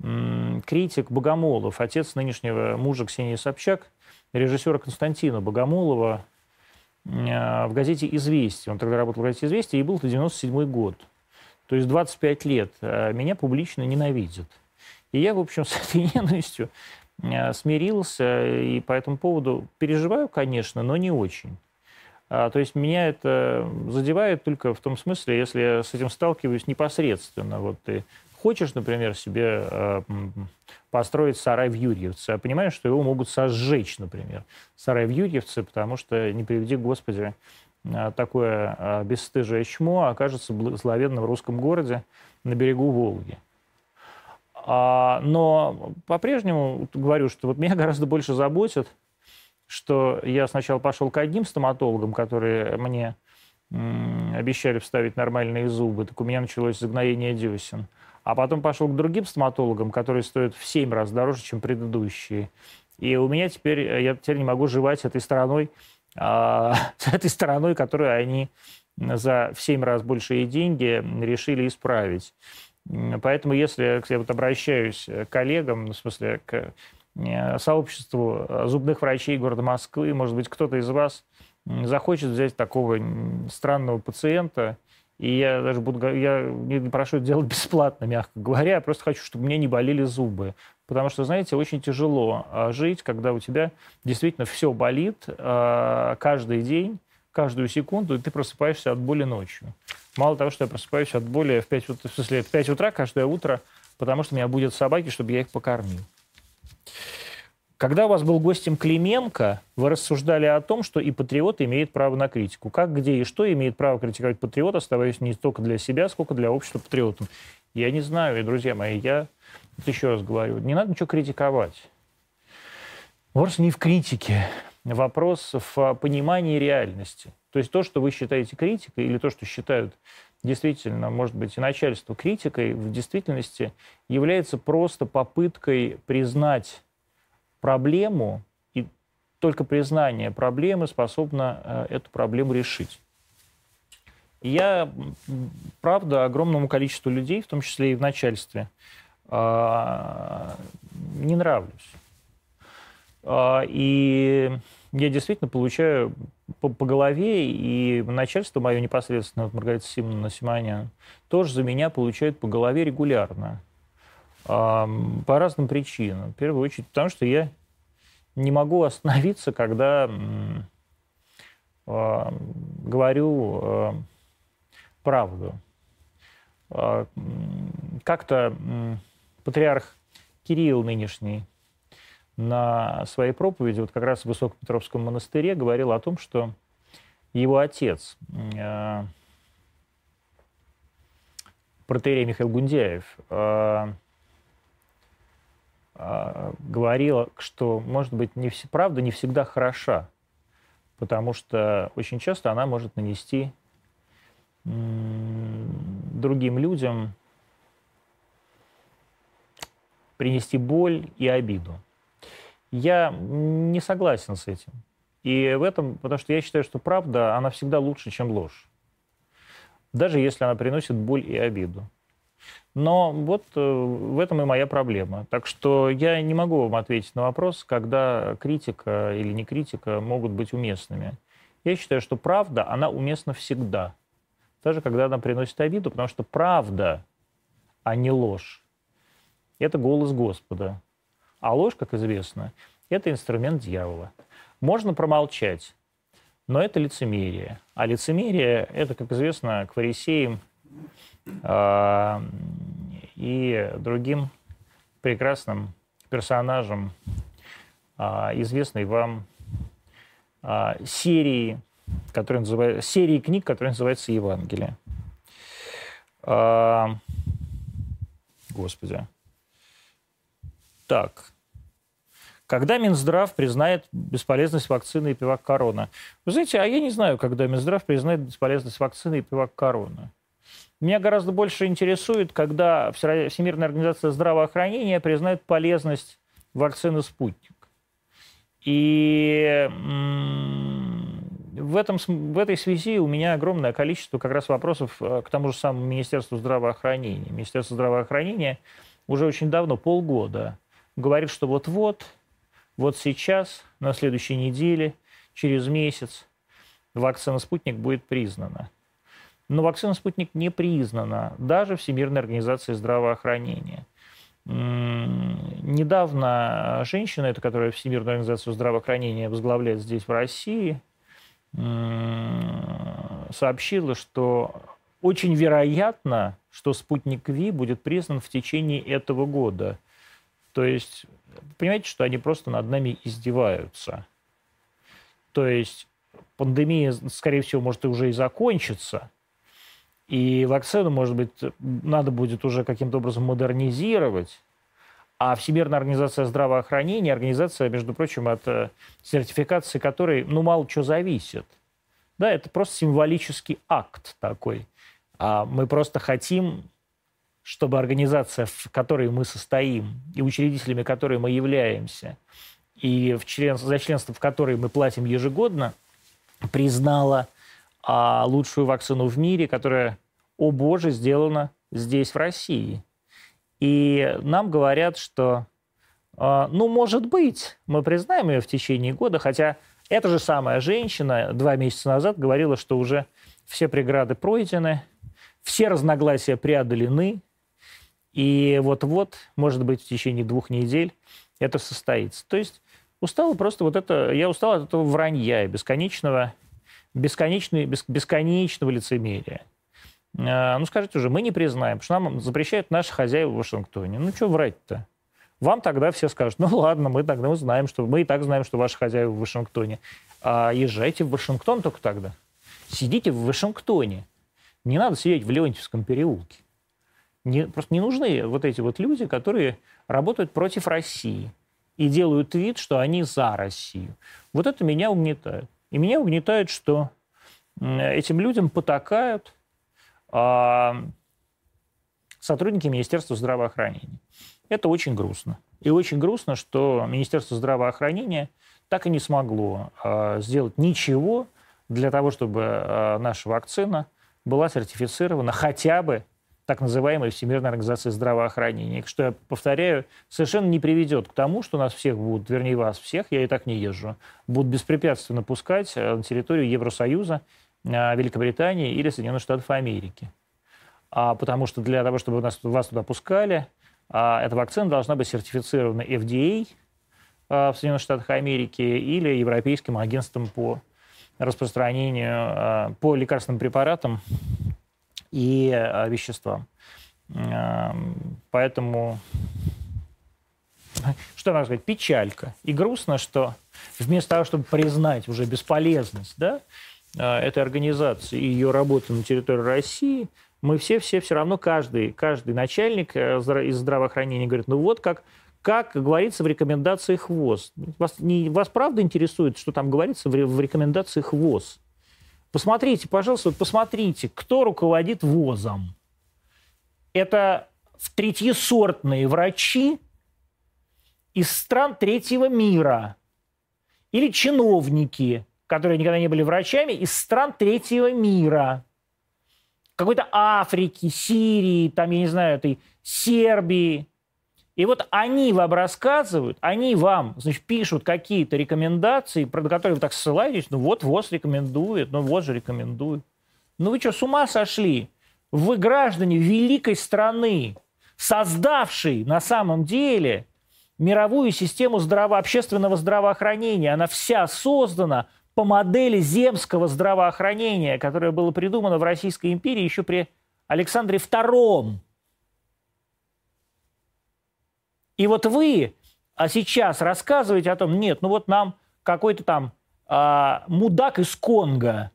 м- критик Богомолов, отец нынешнего мужа Ксении Собчак, режиссера Константина Богомолова э, в газете «Известия». Он тогда работал в газете «Известия», и был это 97 год. То есть 25 лет э, меня публично ненавидят. И я, в общем, (laughs) с этой ненавистью смирился, и по этому поводу переживаю, конечно, но не очень. А, то есть меня это задевает только в том смысле, если я с этим сталкиваюсь непосредственно. Вот ты хочешь, например, себе э, построить сарай в Юрьевце, а понимаешь, что его могут сожечь, например, сарай в Юрьевце, потому что, не приведи Господи, э, такое э, бесстыжее чмо окажется в зловедном русском городе на берегу Волги. А, но по-прежнему говорю, что вот меня гораздо больше заботит, что я сначала пошел к одним стоматологам, которые мне обещали вставить нормальные зубы, так у меня началось загноение десен. А потом пошел к другим стоматологам, которые стоят в 7 раз дороже, чем предыдущие. И у меня теперь, я теперь не могу жевать этой стороной, с (laughs) этой стороной, которую они за в 7 раз большие деньги решили исправить. Поэтому если я вот обращаюсь к коллегам, в смысле к э, сообществу зубных врачей города Москвы, может быть, кто-то из вас захочет взять такого странного пациента и я даже буду, я не прошу это делать (laughs) бесплатно, мягко говоря, я просто хочу, чтобы мне не болели зубы. Потому что, знаете, очень тяжело а, жить, когда у тебя действительно все болит а, каждый день, каждую секунду, и ты просыпаешься от боли ночью. Мало того, что я просыпаюсь от боли в 5 утра, в смысле, в 5 утра каждое утро потому что меня будут собаки, чтобы я их покормил. Когда у вас был гостем Клименко, вы рассуждали о том, что и патриот имеет право на критику. Как, где и что имеет право критиковать патриот, оставаясь не столько для себя, сколько для общества патриотом. Я не знаю, и, друзья мои, я вот еще раз говорю, не надо ничего критиковать. Вопрос не в критике, вопрос в понимании реальности. То есть то, что вы считаете критикой, или то, что считают действительно, может быть, и начальство критикой, в действительности является просто попыткой признать проблему, и только признание проблемы способно э, эту проблему решить. я, правда, огромному количеству людей, в том числе и в начальстве, а, не нравлюсь. А, и я действительно получаю по, по голове, и начальство мое непосредственно, вот Маргарита Симоновна Симонян, тоже за меня получает по голове регулярно. По разным причинам. В первую очередь, потому что я не могу остановиться, когда говорю правду. А, как-то патриарх Кирилл нынешний на своей проповеди, вот как раз в Высокопетровском монастыре, говорил о том, что его отец, э, протерей Михаил Гундяев, э, э, говорил, что, может быть, не все, правда не всегда хороша, потому что очень часто она может нанести другим людям принести боль и обиду. Я не согласен с этим. И в этом, потому что я считаю, что правда, она всегда лучше, чем ложь. Даже если она приносит боль и обиду. Но вот э, в этом и моя проблема. Так что я не могу вам ответить на вопрос, когда критика или не критика могут быть уместными. Я считаю, что правда, она уместна всегда. Даже когда она приносит обиду, потому что правда, а не ложь, это голос Господа. А ложь, как известно, это инструмент дьявола. Можно промолчать, но это лицемерие. А лицемерие – это, как известно, к фарисеям э, и другим прекрасным персонажам э, известной вам э, серии, которая называется, серии книг, которая называется Евангелие. Э, господи. Так, когда Минздрав признает бесполезность вакцины и пивак корона? Вы знаете, а я не знаю, когда Минздрав признает бесполезность вакцины и пивак корона. Меня гораздо больше интересует, когда Всемирная организация здравоохранения признает полезность вакцины «Спутник». И в, этом, в этой связи у меня огромное количество как раз вопросов э, к тому же самому Министерству здравоохранения. Министерство здравоохранения уже очень давно, полгода, говорит, что вот-вот вот сейчас, на следующей неделе, через месяц, вакцина «Спутник» будет признана. Но вакцина «Спутник» не признана даже Всемирной организацией здравоохранения. Недавно женщина, это которая Всемирную организацию здравоохранения возглавляет здесь, в России, сообщила, что очень вероятно, что спутник Ви будет признан в течение этого года. То есть понимаете, что они просто над нами издеваются. То есть пандемия, скорее всего, может и уже и закончиться, и вакцину, может быть, надо будет уже каким-то образом модернизировать, а Всемирная организация здравоохранения, организация, между прочим, от э, сертификации которой, ну, мало чего зависит. Да, это просто символический акт такой. А мы просто хотим чтобы организация, в которой мы состоим, и учредителями которой мы являемся, и в член, за членство в которой мы платим ежегодно, признала а, лучшую вакцину в мире, которая, о боже, сделана здесь, в России. И нам говорят, что, а, ну, может быть, мы признаем ее в течение года, хотя эта же самая женщина два месяца назад говорила, что уже все преграды пройдены, все разногласия преодолены, и вот-вот, может быть, в течение двух недель это состоится. То есть устал просто вот это, я устал от этого вранья бесконечного, бесконечного, бесконечного лицемерия. э, ну скажите уже, мы не признаем, что нам запрещают наши хозяева в Вашингтоне. Ну что врать-то? Вам тогда все скажут, ну ладно, мы тогда мы знаем, что мы и так знаем, что ваши хозяева в Вашингтоне. А езжайте в Вашингтон только тогда. Сидите в Вашингтоне. Не надо сидеть в Леонтьевском переулке. Не, просто не нужны вот эти вот люди, которые работают против России и делают вид, что они за Россию. Вот это меня угнетает. И меня угнетает, что этим людям потакают а, сотрудники Министерства здравоохранения. Это очень грустно. И очень грустно, что Министерство здравоохранения так и не смогло а, сделать ничего для того, чтобы а, наша вакцина была сертифицирована хотя бы так называемой Всемирной организации здравоохранения, что, я повторяю, совершенно не приведет к тому, что нас всех будут, вернее вас всех, я и так не езжу, будут беспрепятственно пускать э, на территорию Евросоюза, э, Великобритании или Соединенных Штатов Америки. А, потому что для того, чтобы нас, вас туда пускали, а, эта вакцина должна быть сертифицирована FDA а, в Соединенных Штатах Америки или Европейским агентством по распространению, а, по лекарственным препаратам и э, веществам. Поэтому, (laughs) что можно сказать, печалька. И грустно, что вместо того, чтобы признать уже бесполезность да, э, этой организации и ее работы на территории России, мы все-все все равно, каждый, каждый начальник э, из здравоохранения говорит, ну вот как, как говорится в рекомендациях ВОЗ. Вас, не, вас правда интересует, что там говорится в, в рекомендациях ВОЗ? Посмотрите, пожалуйста, посмотрите, кто руководит ВОЗом. Это третьесортные врачи из стран третьего мира или чиновники, которые никогда не были врачами, из стран третьего мира. Какой-то Африки, Сирии, там, я не знаю, этой Сербии, и вот они вам рассказывают, они вам, значит, пишут какие-то рекомендации, про которые вы так ссылаетесь, ну вот ВОЗ рекомендует, ну вот же рекомендует. Ну вы что, с ума сошли? Вы граждане великой страны, создавшей на самом деле мировую систему здраво общественного здравоохранения. Она вся создана по модели земского здравоохранения, которое было придумано в Российской империи еще при Александре II. И вот вы а сейчас рассказываете о том, нет, ну вот нам какой-то там а, мудак из Конго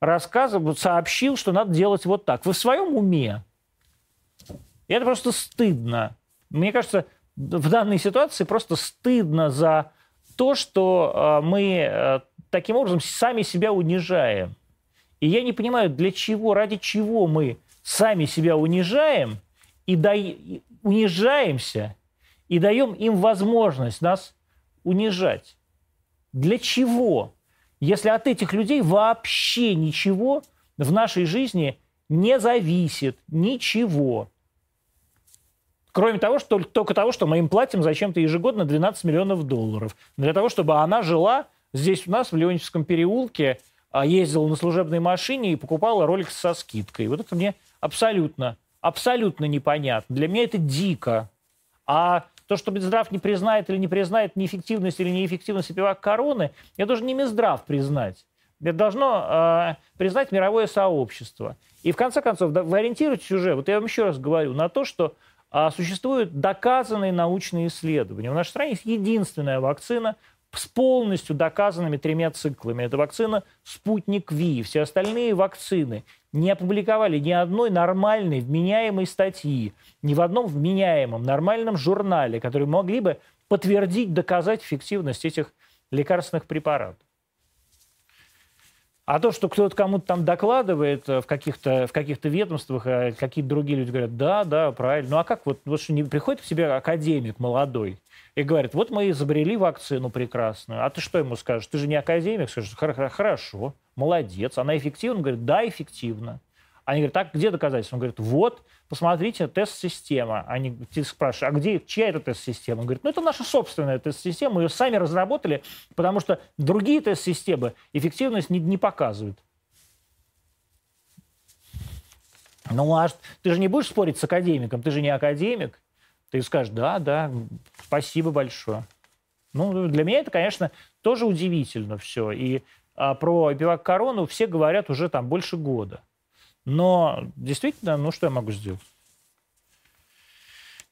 рассказывал, сообщил, что надо делать вот так. Вы в своем уме? И это просто стыдно. Мне кажется, в данной ситуации просто стыдно за то, что а, мы а, таким образом сами себя унижаем. И я не понимаю, для чего, ради чего мы сами себя унижаем и да, унижаемся и даем им возможность нас унижать. Для чего? Если от этих людей вообще ничего в нашей жизни не зависит, ничего. Кроме того, что только того, что мы им платим зачем-то ежегодно 12 миллионов долларов. Для того, чтобы она жила здесь у нас, в Леонтьевском переулке, а, ездила на служебной машине и покупала ролик со скидкой. Вот это мне абсолютно, абсолютно непонятно. Для меня это дико. А то, что Минздрав не признает или не признает неэффективность или неэффективность опивак короны, это должен не Минздрав признать. Это должно э, признать мировое сообщество. И в конце концов, вы ориентируетесь уже, вот я вам еще раз говорю, на то, что э, существуют доказанные научные исследования. В нашей стране есть единственная вакцина, с полностью доказанными тремя циклами. Это вакцина «Спутник Ви». Все остальные вакцины не опубликовали ни одной нормальной, вменяемой статьи, ни в одном вменяемом, нормальном журнале, который могли бы подтвердить, доказать эффективность этих лекарственных препаратов. А то, что кто-то кому-то там докладывает в каких-то в каких ведомствах, а какие-то другие люди говорят, да, да, правильно. Ну а как вот, вот что не приходит к тебе академик молодой, и говорит, вот мы изобрели вакцину прекрасную. А ты что ему скажешь? Ты же не академик. Скажешь, хорошо, молодец. Она эффективна? Он говорит, да, эффективна. Они говорят, так, где доказательства? Он говорит, вот, посмотрите, тест-система. Они спрашивают, а где, чья это тест-система? Он говорит, ну, это наша собственная тест-система, мы ее сами разработали, потому что другие тест-системы эффективность не, не показывают. Ну, а ты же не будешь спорить с академиком, ты же не академик. Ты скажешь, да, да, спасибо большое. Ну, для меня это, конечно, тоже удивительно все. И а, про бивак корону все говорят уже там больше года. Но действительно, ну что я могу сделать?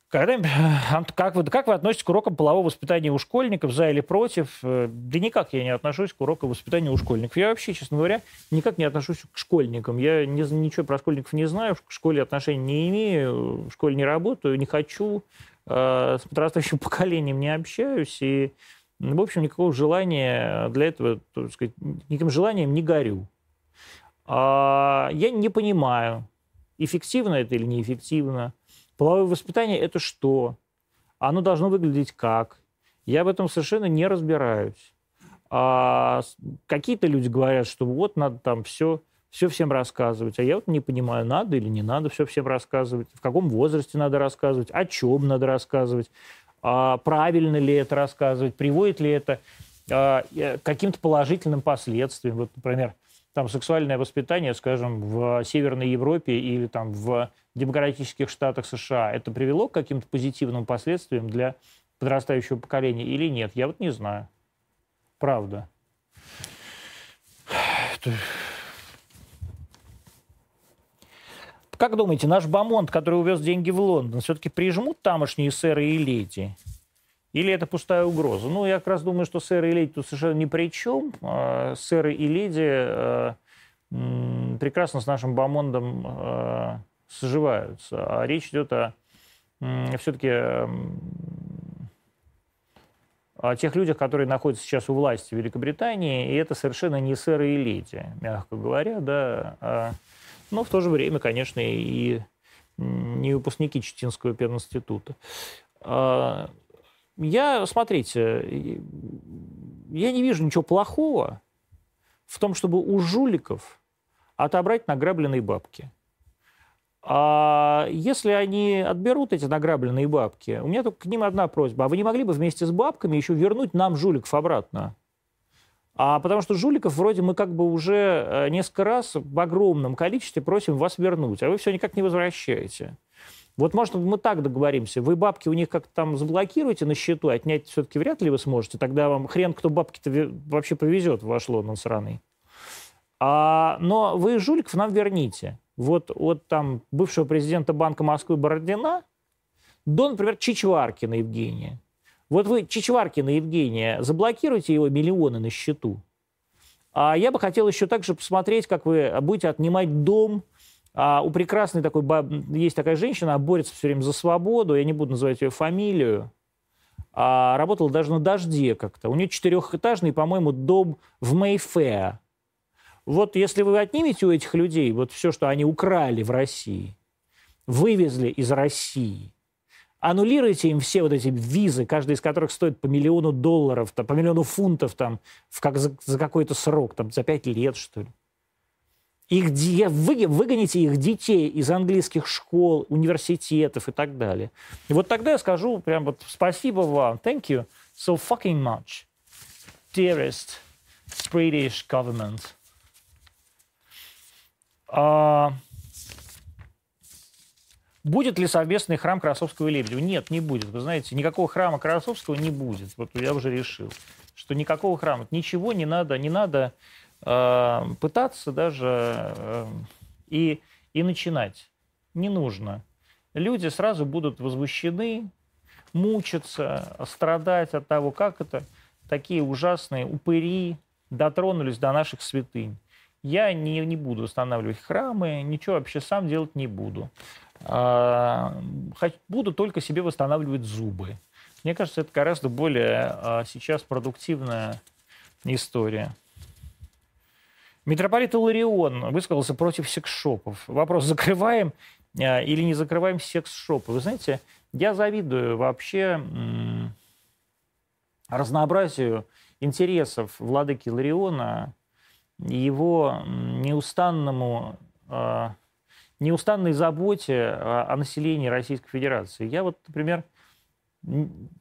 Когда, (laughs) как, вы, как вы относитесь к урокам полового воспитания у школьников, за или против? Э, да никак я не отношусь к урокам воспитания у школьников. Я вообще, честно говоря, никак не отношусь к школьникам. Я не, ничего про школьников не знаю, к школе отношений не имею, в школе не работаю, не хочу, э, с подрастающим (laughs) поколением не общаюсь. И, в общем, никакого желания для этого, так сказать, никаким желанием не горю. А, я не понимаю, эффективно это или неэффективно. Половое воспитание – это что? Оно должно выглядеть как? Я в этом совершенно не разбираюсь. А какие-то люди говорят, что вот надо там все, все всем рассказывать. А я вот не понимаю, надо или не надо все всем рассказывать, в каком возрасте надо рассказывать, о чем надо рассказывать, а правильно ли это рассказывать, приводит ли это а, к каким-то положительным последствиям. Вот, например, там сексуальное воспитание, скажем, в Северной Европе или там в демократических штатах США, это привело к каким-то позитивным последствиям для подрастающего поколения или нет? Я вот не знаю. Правда. Как думаете, наш Бамонт, который увез деньги в Лондон, все-таки прижмут тамошние сэры и леди? Или это пустая угроза? Ну, я как раз думаю, что сэры и леди тут совершенно ни при чем. А, сэры и леди э, прекрасно с нашим Бамондом э, соживаются. А речь идет о все-таки о тех людях, которые находятся сейчас у власти в Великобритании, и это совершенно не сэры и леди, мягко говоря, да. А, но в то же время, конечно, и не выпускники Читинского пединститута. Я, смотрите, я не вижу ничего плохого в том, чтобы у жуликов отобрать награбленные бабки. А если они отберут эти награбленные бабки, у меня только к ним одна просьба. А вы не могли бы вместе с бабками еще вернуть нам жуликов обратно? А потому что жуликов вроде мы как бы уже э, несколько раз в огромном количестве просим вас вернуть, а вы все никак не возвращаете. Вот, может, мы так договоримся. Вы бабки у них как-то там заблокируете на счету, отнять все-таки вряд ли вы сможете. Тогда вам хрен, кто бабки-то вообще повезет в ваш Лондон сраный. А, но вы жуликов нам верните. Вот от там бывшего президента Банка Москвы Бородина до, например, Чичваркина Евгения. Вот вы Чичваркина Евгения заблокируете его миллионы на счету. А я бы хотел еще также посмотреть, как вы будете отнимать дом а у прекрасной такой, есть такая женщина, она борется все время за свободу, я не буду называть ее фамилию, а работала даже на «Дожде» как-то. У нее четырехэтажный, по-моему, дом в Мейфеа. Вот если вы отнимете у этих людей вот все, что они украли в России, вывезли из России, аннулируйте им все вот эти визы, каждая из которых стоит по миллиону долларов, по миллиону фунтов там, в как, за, за какой-то срок, там, за пять лет, что ли их, вы, выгоните их детей из английских школ, университетов и так далее. И вот тогда я скажу прям вот спасибо вам, thank you so fucking much, dearest British government. А, будет ли совместный храм Красовского и Лебедева? Нет, не будет. Вы знаете, никакого храма Красовского не будет. Вот я уже решил, что никакого храма. Ничего не надо, не надо пытаться даже э, и, и начинать. Не нужно. Люди сразу будут возмущены, мучиться, страдать от того, как это такие ужасные упыри дотронулись до наших святынь. Я не, не буду устанавливать храмы, ничего вообще сам делать не буду. А, буду только себе восстанавливать зубы. Мне кажется, это гораздо более а, сейчас продуктивная история. Митрополит Иларион высказался против секс-шопов. Вопрос, закрываем э, или не закрываем секс-шопы. Вы знаете, я завидую вообще разнообразию интересов владыки Лариона, его неустанному, э, неустанной заботе о населении Российской Федерации. Я вот, например,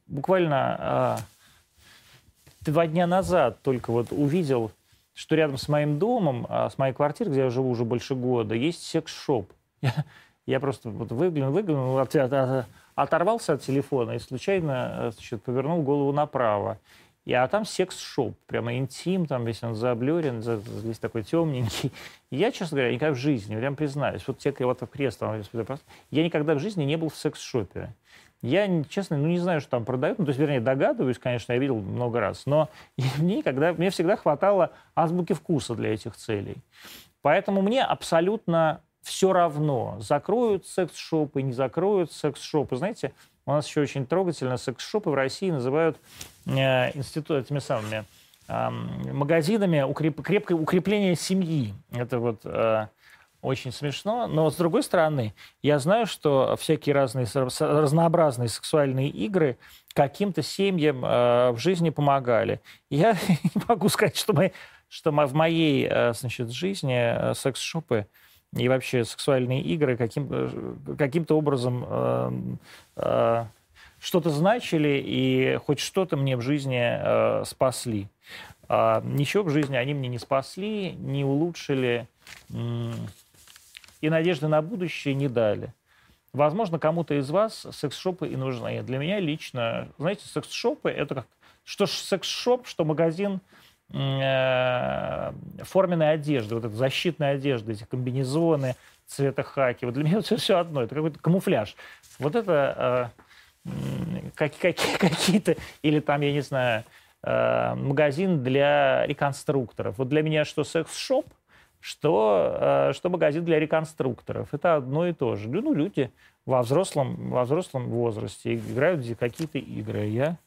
буквально э, два дня назад только вот увидел что рядом с моим домом, а, с моей квартирой, где я живу уже больше года, есть секс-шоп. (laughs) Я, я просто вот выглянул, выглянул, от, от, оторвался от телефона и случайно значит, повернул голову направо. И, а там секс-шоп, прямо интим, там весь он заблюрен, весь такой темненький. Я, честно говоря, никогда в жизни, прям признаюсь, вот те, вот крест, я никогда в жизни не был в секс-шопе. Я, честно, ну не знаю, что там продают. Ну, то есть, вернее, догадываюсь, конечно, я видел много раз. Но (laughs) мне, когда, мне всегда хватало азбуки вкуса для этих целей. Поэтому мне абсолютно все равно, закроют секс-шопы, не закроют секс-шопы. Знаете, у нас еще очень трогательно секс-шопы в России называют э, институт этими самыми э, магазинами укреп, крепкое укрепление семьи. Это вот э, очень смешно. Но, с другой стороны, я знаю, что всякие разные разнообразные сексуальные игры каким-то семьям э, в жизни помогали. (laughs) Я не могу сказать, что, мы, что мы в моей э, значит, жизни э, секс-шопы и вообще сексуальные игры каким, э, каким-то образом э, э, что-то значили и хоть что-то мне в жизни э, спасли. А ничего в жизни они мне не спасли, не улучшили и надежды на будущее не дали. Возможно, кому-то из вас секс-шопы и нужны. Для меня лично, знаете, секс-шопы – это как... Что секс-шоп, что магазин э, форменной одежды, вот эта защитная одежда, эти комбинезоны цвета хаки. Вот для меня все, все одно, это какой-то камуфляж. Вот это э, как, (laughs) какие-то, или там, я не знаю, э, магазин для реконструкторов. Вот для меня что секс-шоп, что, э, что магазин для реконструкторов. Это одно и то же. Ну, люди во взрослом, во взрослом возрасте играют какие-то игры. Я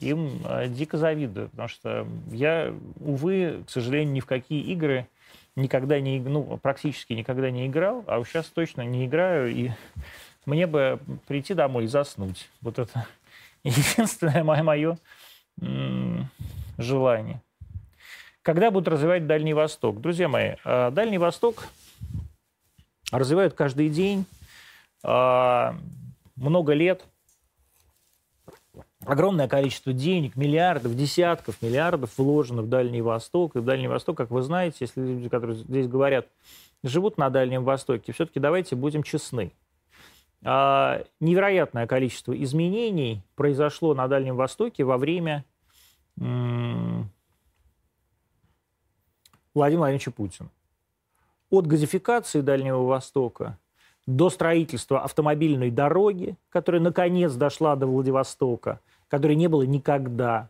им э, дико завидую, потому что я, увы, к сожалению, ни в какие игры никогда не, ну, практически никогда не играл, а сейчас точно не играю, и мне бы прийти домой и заснуть. Вот это (laughs) единственное мое, мое желание. Когда будут развивать Дальний Восток? Друзья мои, э, Дальний Восток развивают каждый день, э, много лет, огромное количество денег, миллиардов, десятков миллиардов вложено в Дальний Восток. И в Дальний Восток, как вы знаете, если люди, которые здесь говорят, живут на Дальнем Востоке, все-таки давайте будем честны. А, невероятное количество изменений произошло на Дальнем Востоке во время Владимира Владимировича Путина. От газификации Дальнего Востока до строительства автомобильной дороги, которая наконец дошла до Владивостока, которой не было никогда.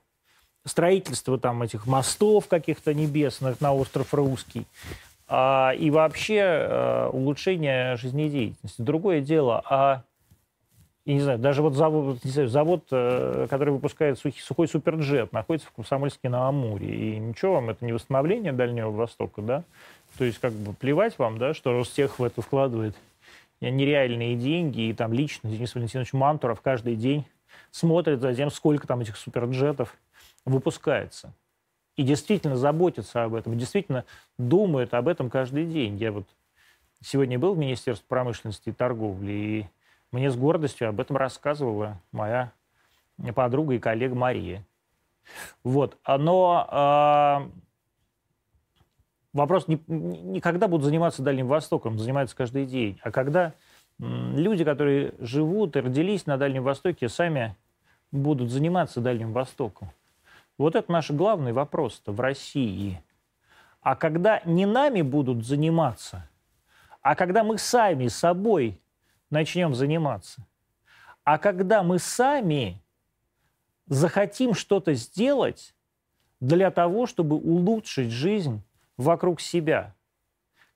Строительство там этих мостов каких-то небесных на остров Русский. А, и вообще а, улучшение жизнедеятельности. Другое дело, а я не знаю, даже вот завод, не знаю, завод э, который выпускает сухой, сухой суперджет, находится в Комсомольске на Амуре. И ничего вам, это не восстановление Дальнего Востока, да? То есть как бы плевать вам, да, что Ростех в это вкладывает нереальные деньги, и там лично Денис Валентинович Мантуров каждый день смотрит за тем, сколько там этих суперджетов выпускается. И действительно заботится об этом, действительно думает об этом каждый день. Я вот сегодня был в Министерстве промышленности и торговли, и мне с гордостью об этом рассказывала моя подруга и коллега Мария. Вот. Но э, вопрос не, не когда будут заниматься Дальним Востоком, занимаются каждый день, а когда люди, которые живут и родились на Дальнем Востоке, сами будут заниматься Дальним Востоком. Вот это наш главный вопрос в России. А когда не нами будут заниматься, а когда мы сами собой начнем заниматься. А когда мы сами захотим что-то сделать для того, чтобы улучшить жизнь вокруг себя,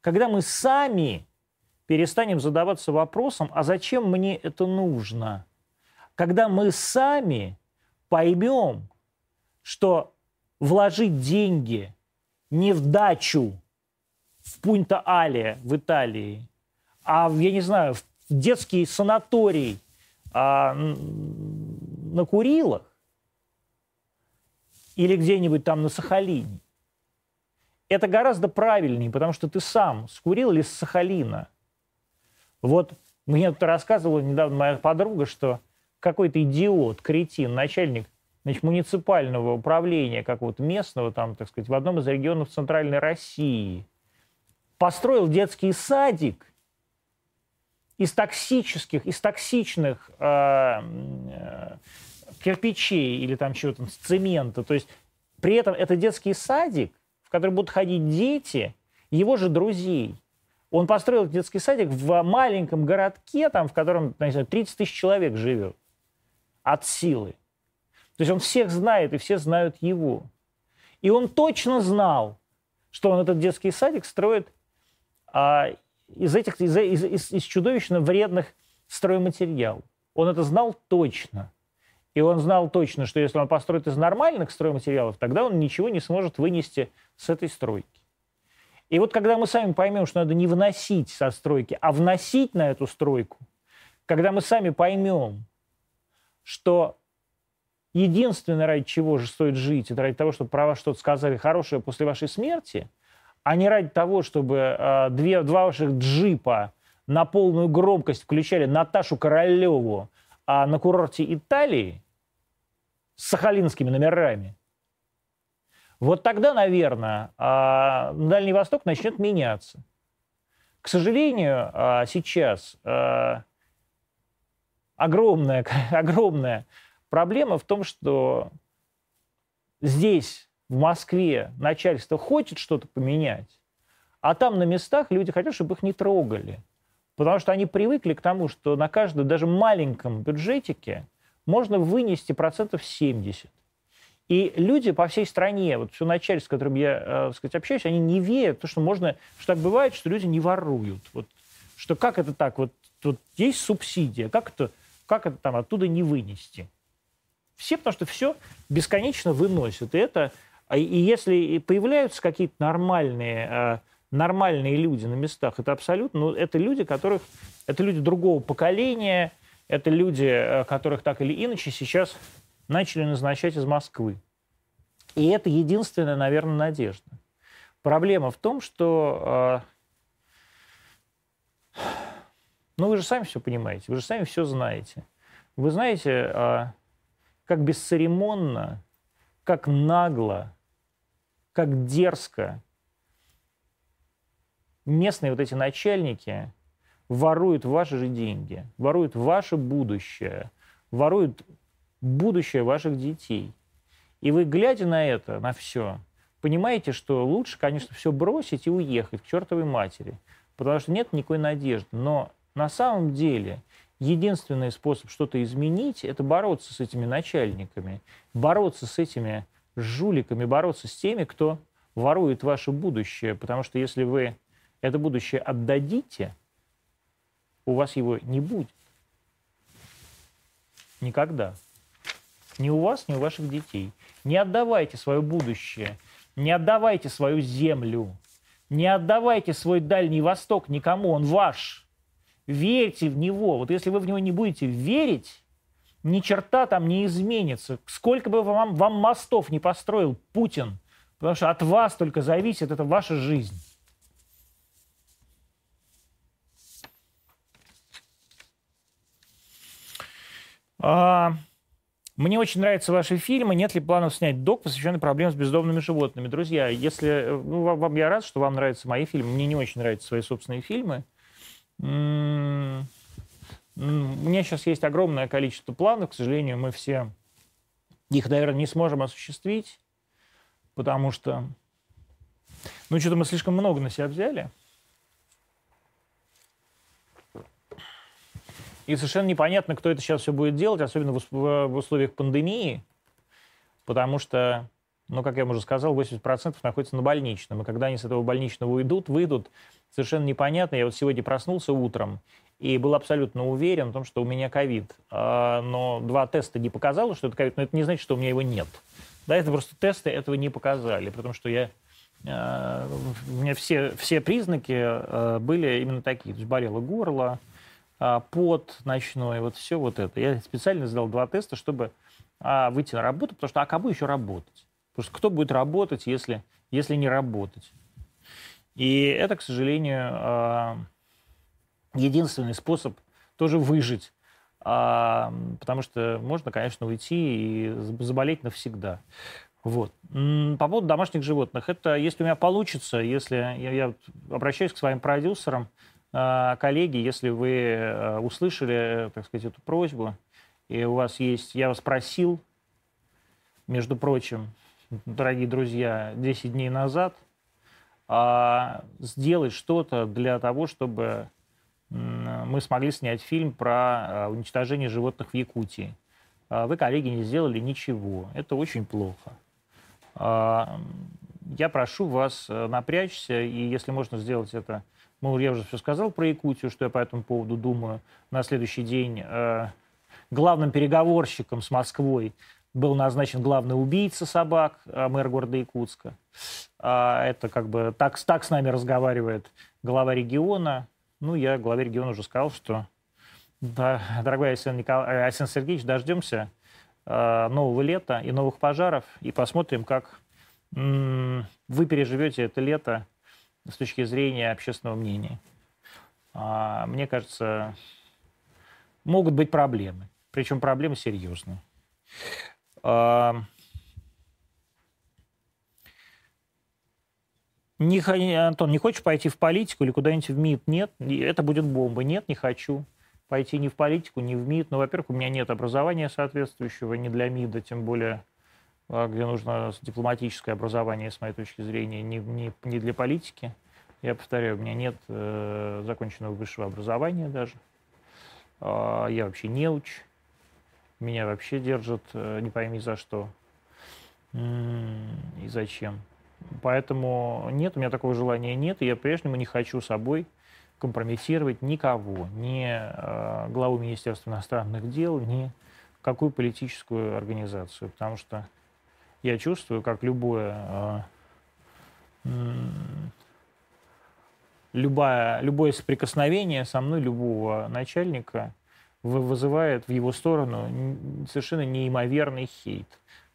когда мы сами перестанем задаваться вопросом, а зачем мне это нужно, когда мы сами поймем, что вложить деньги не в дачу в Пуньта-Але в Италии, а, я не знаю, в детский санаторий а, на Курилах или где-нибудь там на Сахалине, это гораздо правильнее, потому что ты сам с Курил или с Сахалина. Вот мне тут рассказывала недавно моя подруга, что какой-то идиот, кретин, начальник значит, муниципального управления какого-то местного, там, так сказать, в одном из регионов Центральной России, построил детский садик – из токсических, из токсичных э, э, кирпичей или там чего-то, цемента. То есть при этом это детский садик, в который будут ходить дети его же друзей. Он построил детский садик в маленьком городке, там, в котором, не знаю, 30 тысяч человек живет от силы. То есть он всех знает, и все знают его. И он точно знал, что он этот детский садик строит а, из этих из, из, из, из чудовищно вредных стройматериалов. Он это знал точно. И он знал точно, что если он построит из нормальных стройматериалов, тогда он ничего не сможет вынести с этой стройки. И вот когда мы сами поймем, что надо не выносить со стройки, а вносить на эту стройку, когда мы сами поймем, что единственное, ради чего же стоит жить, это ради того, чтобы про вас что-то сказали хорошее после вашей смерти, а не ради того, чтобы э, две, два ваших джипа на полную громкость включали Наташу Королеву а на курорте Италии с сахалинскими номерами, вот тогда, наверное, э, Дальний Восток начнет меняться. К сожалению, э, сейчас огромная, (laughs) огромная проблема в том, что здесь, в Москве, начальство хочет что-то поменять, а там на местах люди хотят, чтобы их не трогали. Потому что они привыкли к тому, что на каждом, даже маленьком бюджетике можно вынести процентов 70. И люди по всей стране, вот все начальство, с которым я, э, сказать, общаюсь, они не верят, то, что можно, что так бывает, что люди не воруют. Вот, что как это так, вот тут есть субсидия, как это как это там оттуда не вынести? Все, потому что все бесконечно выносят. И, это, и если появляются какие-то нормальные, а, нормальные люди на местах, это абсолютно, ну, это люди, которых, это люди другого поколения, это люди, а, которых так или иначе сейчас начали назначать из Москвы. И это единственная, наверное, надежда. Проблема в том, что ну, вы же сами все понимаете, вы же сами все знаете. Вы знаете, а, как бесцеремонно, как нагло, как дерзко местные вот эти начальники воруют ваши же деньги, воруют ваше будущее, воруют будущее ваших детей. И вы, глядя на это, на все, понимаете, что лучше, конечно, все бросить и уехать к чертовой матери, потому что нет никакой надежды. Но на самом деле единственный способ что-то изменить – это бороться с этими начальниками, бороться с этими жуликами, бороться с теми, кто ворует ваше будущее. Потому что если вы это будущее отдадите, у вас его не будет. Никогда. Ни у вас, ни у ваших детей. Не отдавайте свое будущее, не отдавайте свою землю, не отдавайте свой Дальний Восток никому, он ваш – верьте в него. Вот если вы в него не будете верить, ни черта там не изменится. Сколько бы вам, вам мостов не построил Путин, потому что от вас только зависит, это ваша жизнь. А, мне очень нравятся ваши фильмы. Нет ли планов снять док, посвященный проблемам с бездомными животными? Друзья, если ну, вам, я рад, что вам нравятся мои фильмы. Мне не очень нравятся свои собственные фильмы. У меня сейчас есть огромное количество планов, к сожалению, мы все их, наверное, не сможем осуществить, потому что, ну, что-то мы слишком много на себя взяли. И совершенно непонятно, кто это сейчас все будет делать, особенно в условиях пандемии, потому что ну, как я уже сказал, 80% находится на больничном. И когда они с этого больничного уйдут, выйдут, совершенно непонятно. Я вот сегодня проснулся утром и был абсолютно уверен в том, что у меня ковид. А, но два теста не показало, что это ковид, но это не значит, что у меня его нет. Да, это просто тесты этого не показали, потому что я а, у меня все, все признаки а, были именно такие. То есть болело горло, пот ночной, вот все вот это. Я специально сделал два теста, чтобы выйти на работу, потому что а кому еще работать? Потому что кто будет работать, если, если не работать? И это, к сожалению, единственный способ тоже выжить. А, потому что можно, конечно, уйти и заболеть навсегда. Вот. По поводу домашних животных. Это, если у меня получится, если я, я обращаюсь к своим продюсерам, а, коллеги, если вы услышали, так сказать, эту просьбу, и у вас есть... Я вас просил, между прочим, дорогие друзья, 10 дней назад а, сделать что-то для того, чтобы мы смогли снять фильм про а, уничтожение животных в Якутии. А, вы, коллеги, не сделали ничего. Это очень плохо. А, я прошу вас э, напрячься, и если можно сделать это, ну, я уже все сказал про Якутию, что я по этому поводу думаю. На следующий день э, главным переговорщиком с Москвой был назначен главный убийца собак, э, мэр города Якутска. Это как бы так, так с нами разговаривает глава региона. Ну, я главе региона уже сказал, что, да, дорогой Александр, Никол... Александр Сергеевич, дождемся нового лета и новых пожаров, и посмотрим, как вы переживете это лето с точки зрения общественного мнения. А, мне кажется, могут быть проблемы, причем проблемы серьезные. А, не, Антон, не хочешь пойти в политику или куда-нибудь в МИД? Нет, это будет бомба. Нет, не хочу пойти ни в политику, ни в МИД. Ну, во-первых, у меня нет образования соответствующего ни для МИДа, тем более а, где нужно дипломатическое образование, с моей точки зрения, не, не, не для политики. Я повторяю, у меня нет э, законченного высшего образования даже. Э, я вообще не уч. Меня вообще держат, э, не пойми за что и зачем. Поэтому нет, у меня такого желания нет, и я прежнему не хочу собой компрометировать никого, ни э, главу Министерства иностранных дел, ни какую политическую организацию, потому что я чувствую, как любое, а, любое, любое соприкосновение со мной, любого начальника, вызывает в его сторону совершенно неимоверный хейт,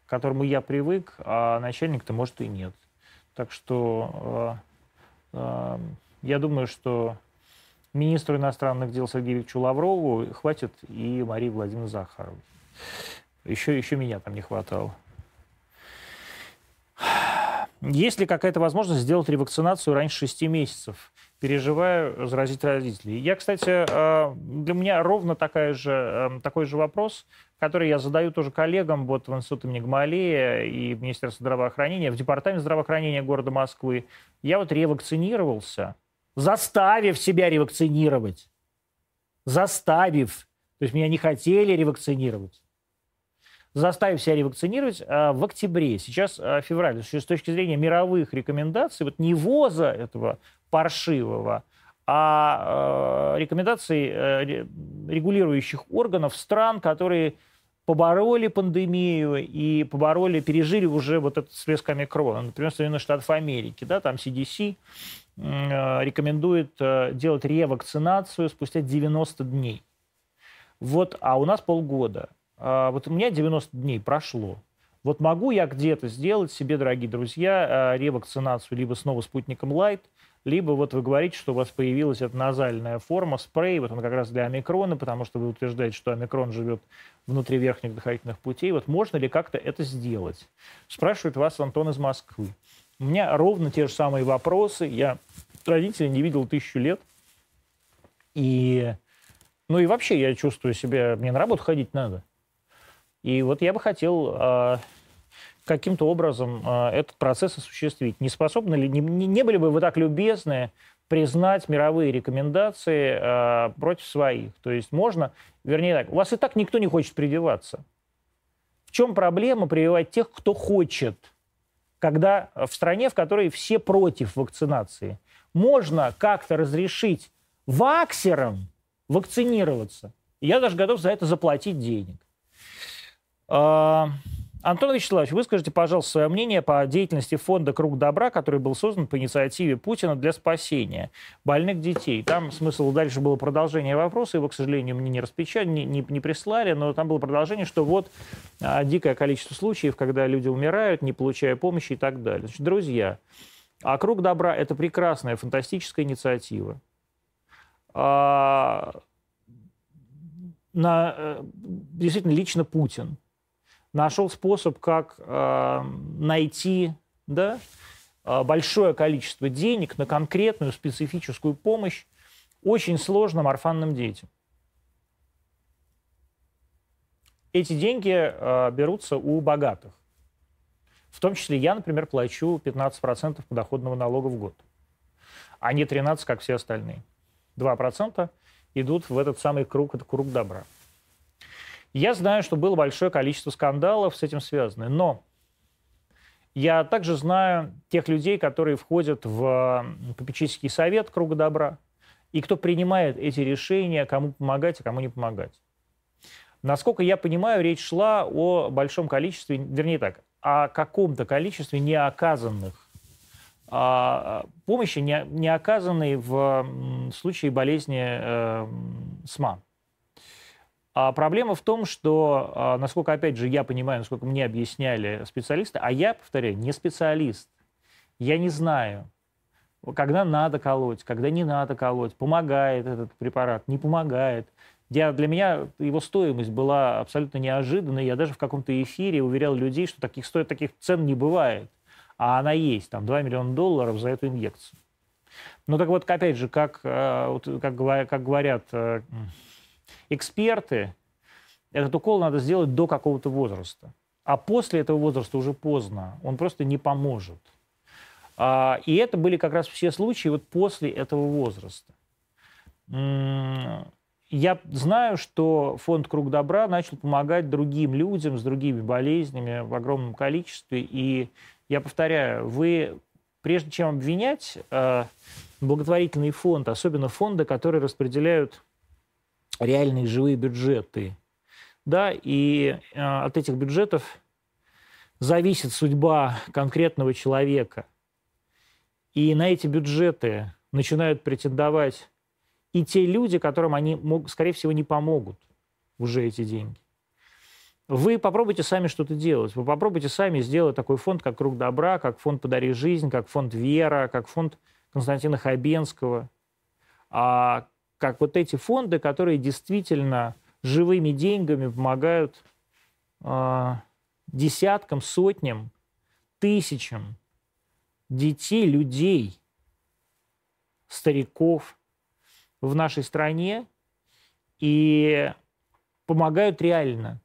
к которому я привык, а начальник-то, может, и нет. Так что э, э, я думаю, что министру иностранных дел Сергею Викторовичу Лаврову хватит и Марии Владимировны Захаровой. Еще, еще меня там не хватало. Есть ли какая-то возможность сделать ревакцинацию раньше 6 месяцев? Переживаю заразить родителей. Я, кстати, э, для меня ровно такая же, эм, такой же вопрос, который я задаю тоже коллегам вот в Институте имени Гмалея и в Министерстве здравоохранения, в Департамент здравоохранения города Москвы. Я вот ревакцинировался, заставив себя ревакцинировать. Заставив. То есть меня не хотели ревакцинировать заставив себя ревакцинировать а, в октябре. Сейчас а, февраль. С точки зрения мировых рекомендаций, вот не воза этого паршивого, а рекомендаций э, регулирующих органов стран, которые побороли пандемию и побороли, пережили уже вот этот всплеск омикрона. Например, Соединенных Штатов Америки, да, там CDC э, рекомендует э, делать ревакцинацию спустя 90 дней. Вот, а у нас полгода. А, вот у меня 90 дней прошло. Вот могу я где-то сделать себе, дорогие друзья, а, ревакцинацию либо снова спутником Light, либо вот вы говорите, что у вас появилась эта назальная форма, спрей, вот он как раз для омикрона, потому что вы утверждаете, что омикрон живет внутри верхних дыхательных путей. Вот можно ли как-то это сделать? Спрашивает вас Антон из Москвы. У меня ровно те же самые вопросы. Я родителей не видел тысячу лет. И, ну и вообще я чувствую себя, мне на работу ходить надо. И вот я бы хотел э, каким-то образом э, этот процесс осуществить. Не способны ли, не, не были бы вы так любезны признать мировые рекомендации э, против своих? То есть можно, вернее так, у вас и так никто не хочет прививаться. В чем проблема прививать тех, кто хочет, когда в стране, в которой все против вакцинации? Можно как-то разрешить ваксерам вакцинироваться. Я даже готов за это заплатить денег. А, Антон Вячеславович, вы скажите, пожалуйста, свое мнение по деятельности фонда «Круг добра», который был создан по инициативе Путина для спасения больных детей. Там смысл дальше было продолжение вопроса, его, к сожалению, мне не распечатали, не, не, не прислали, но там было продолжение, что вот а, дикое количество случаев, когда люди умирают, не получая помощи и так далее. Значит, друзья, а «Круг добра» — это прекрасная, фантастическая инициатива. А, на, э, действительно, лично Путин – нашел способ, как э, найти да, э, большое количество денег на конкретную специфическую помощь очень сложным орфанным детям. эти деньги э, берутся у богатых. В том числе я, например, плачу 15% подоходного налога в год, а не 13%, как все остальные. 2% идут в этот самый круг, это круг добра. Я знаю, что было большое количество скандалов с этим связаны, но я также знаю тех людей, которые входят в попечительский совет Круга Добра, и кто принимает эти решения, кому помогать, а кому не помогать. Насколько я понимаю, речь шла о большом количестве, вернее так, о каком-то количестве неоказанных а, помощи, не, не оказанной в случае болезни э, СМА. А проблема в том, что, а, насколько, опять же, я понимаю, насколько мне объясняли специалисты, а я, повторяю, не специалист, я не знаю, когда надо колоть, когда не надо колоть, помогает этот препарат, не помогает. Я, для меня его стоимость была абсолютно неожиданной. Я даже в каком-то эфире уверял людей, что таких стоит таких цен не бывает. А она есть, там 2 миллиона долларов за эту инъекцию. Ну так вот, опять же, как, э, как, как говорят э, эксперты, этот укол надо сделать до какого-то возраста. А после этого возраста уже поздно, он просто не поможет. А, и это были как раз все случаи вот после этого возраста. Я знаю, что фонд «Круг добра» начал помогать другим людям с другими болезнями в огромном количестве. И я повторяю, вы, прежде чем обвинять э, благотворительный фонд, особенно фонды, которые распределяют реальные живые бюджеты. Да, и э, от этих бюджетов зависит судьба конкретного человека. И на эти бюджеты начинают претендовать и те люди, которым они, скорее всего, не помогут уже эти деньги. Вы попробуйте сами что-то делать. Вы попробуйте сами сделать такой фонд, как «Круг добра», как фонд «Подари жизнь», как фонд «Вера», как фонд Константина Хабенского, а как вот эти фонды, которые действительно живыми деньгами помогают э, десяткам, сотням, тысячам детей, людей, стариков в нашей стране и помогают реально.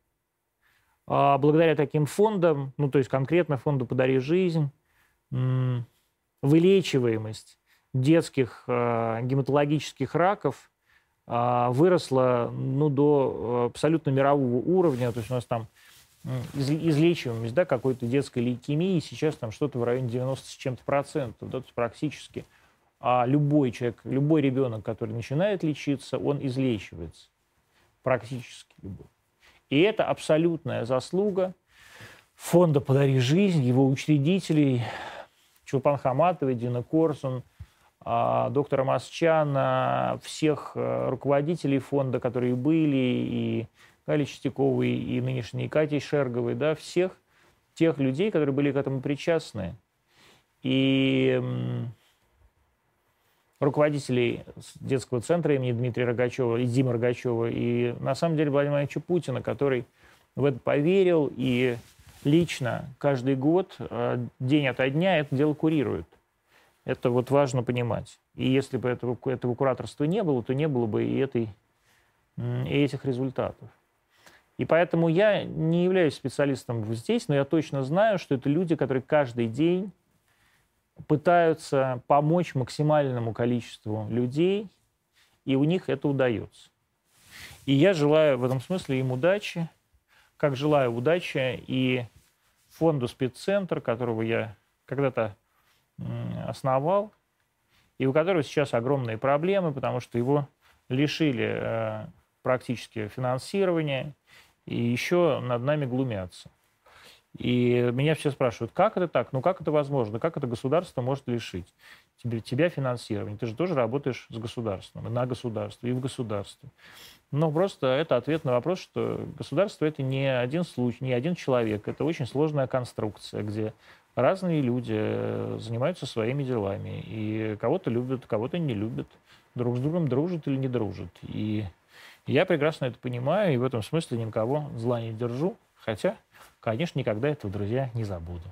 А благодаря таким фондам, ну то есть конкретно фонду «Подари жизнь», вылечиваемость детских э, гематологических раков э, выросла ну, до абсолютно мирового уровня. То есть у нас там из, излечиваемость да, какой-то детской лейкемии сейчас там что-то в районе 90 с чем-то процентов, да, то есть практически. А любой человек, любой ребенок, который начинает лечиться, он излечивается. Практически любой. И это абсолютная заслуга фонда «Подари жизнь», его учредителей Чулпан Хаматовой, Дина Корсун – доктора Масчана, всех э, руководителей фонда, которые были, и Гали Чистяковой, и нынешней Катей Шерговой, да, всех тех людей, которые были к этому причастны. И руководителей детского центра имени Дмитрия Рогачева и Димы Рогачева, и на самом деле Владимира Владимировича Путина, который в это поверил и лично каждый год, э, день ото дня это дело курирует. Это вот важно понимать. И если бы этого, этого кураторства не было, то не было бы и, этой, и этих результатов. И поэтому я не являюсь специалистом здесь, но я точно знаю, что это люди, которые каждый день пытаются помочь максимальному количеству людей, и у них это удается. И я желаю в этом смысле им удачи, как желаю удачи и фонду спеццентр, которого я когда-то основал, и у которого сейчас огромные проблемы, потому что его лишили э, практически финансирования, и еще над нами глумятся. И меня все спрашивают, как это так? Ну как это возможно? Как это государство может лишить тебе, тебя финансирования? Ты же тоже работаешь с государством, на государство, и в государстве. Но просто это ответ на вопрос, что государство это не один случай, не один человек. Это очень сложная конструкция, где разные люди э, занимаются своими делами. И кого-то любят, кого-то не любят. Друг с другом дружат или не дружат. И я прекрасно это понимаю, и в этом смысле никого зла не держу. Хотя, конечно, никогда этого, друзья, не забуду.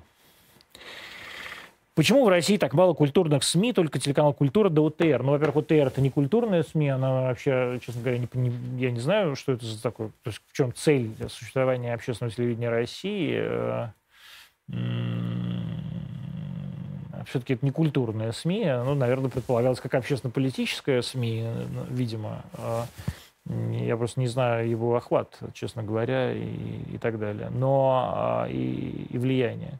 Почему в России так мало культурных СМИ, только телеканал «Культура» да УТР? Ну, во-первых, УТР — это не культурная СМИ, она вообще, честно говоря, не, не, я не знаю, что это за такое, то есть в чем цель существования общественного телевидения России. Э, Все-таки это не культурная СМИ, ну, наверное, предполагалось как общественно-политическая СМИ, э, видимо. А я просто не знаю его охват, честно говоря, и, и так далее. Но а, и, и влияние.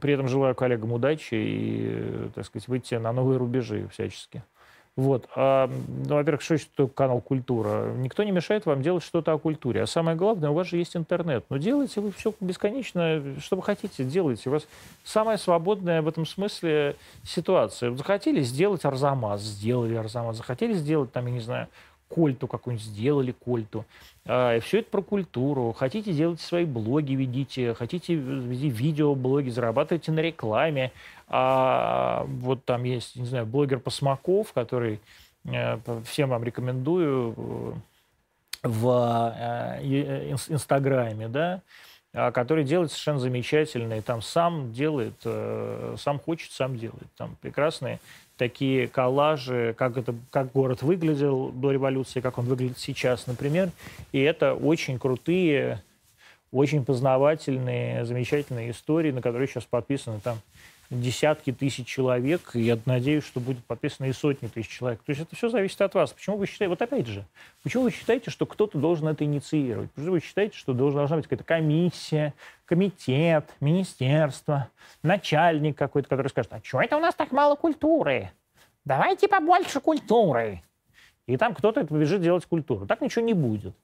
При этом желаю коллегам удачи и, так сказать, выйти на новые рубежи всячески. Вот. А, ну, во-первых, что это канал «Культура»? Никто не мешает вам делать что-то о культуре. А самое главное, у вас же есть интернет. Но делайте вы все бесконечно, что вы хотите, делайте. У вас самая свободная в этом смысле ситуация. Захотели сделать Арзамас, сделали Арзамас. Захотели сделать, там, я не знаю, кольту какую-нибудь, сделали кольту. А, все это про культуру. Хотите, делать свои блоги, ведите. Хотите, ведите видеоблоги, зарабатывайте на рекламе. А, вот там есть, не знаю, блогер Посмаков, который э, всем вам рекомендую э, в э, Инстаграме, да, а, который делает совершенно замечательно, и там сам делает, сам хочет, сам делает. Там прекрасные такие коллажи, как, это, как город выглядел до революции, как он выглядит сейчас, например. И это очень крутые, очень познавательные, замечательные истории, на которые сейчас подписаны там десятки тысяч человек, и я надеюсь, что будет подписано и сотни тысяч человек. То есть это все зависит от вас. Почему вы считаете, вот опять же, почему вы считаете, что кто-то должен это инициировать? Почему вы считаете, что должна быть какая-то комиссия, комитет, министерство, начальник какой-то, который скажет, а что это у нас так мало культуры? Давайте побольше культуры. И там кто-то побежит делать культуру. Так ничего не будет.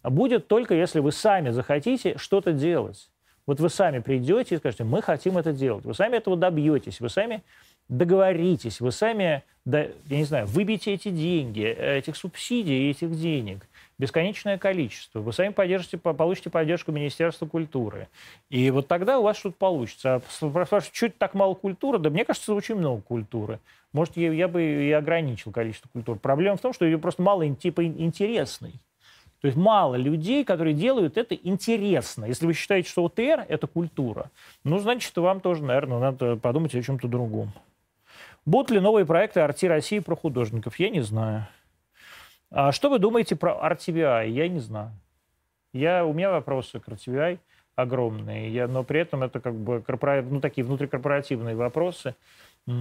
А будет только, если вы сами захотите что-то делать. Вот вы сами придете и скажете, мы хотим это делать. Вы сами этого добьетесь, вы сами договоритесь, вы сами, я не знаю, выбьете эти деньги, этих субсидий, этих денег, бесконечное количество. Вы сами поддержите, получите поддержку Министерства культуры. И вот тогда у вас что-то получится. А это так мало культуры? Да мне кажется, очень много культуры. Может, я, я бы и ограничил количество культуры. Проблема в том, что ее просто мало типа интересной. То есть мало людей, которые делают это интересно. Если вы считаете, что ОТР – это культура, ну, значит, вам тоже, наверное, надо подумать о чем-то другом. Будут ли новые проекты Арти России про художников? Я не знаю. А что вы думаете про RTVI? Я не знаю. Я, у меня вопросы к RTVI огромные, я, но при этом это как бы корпора... ну, такие внутрикорпоративные вопросы, э,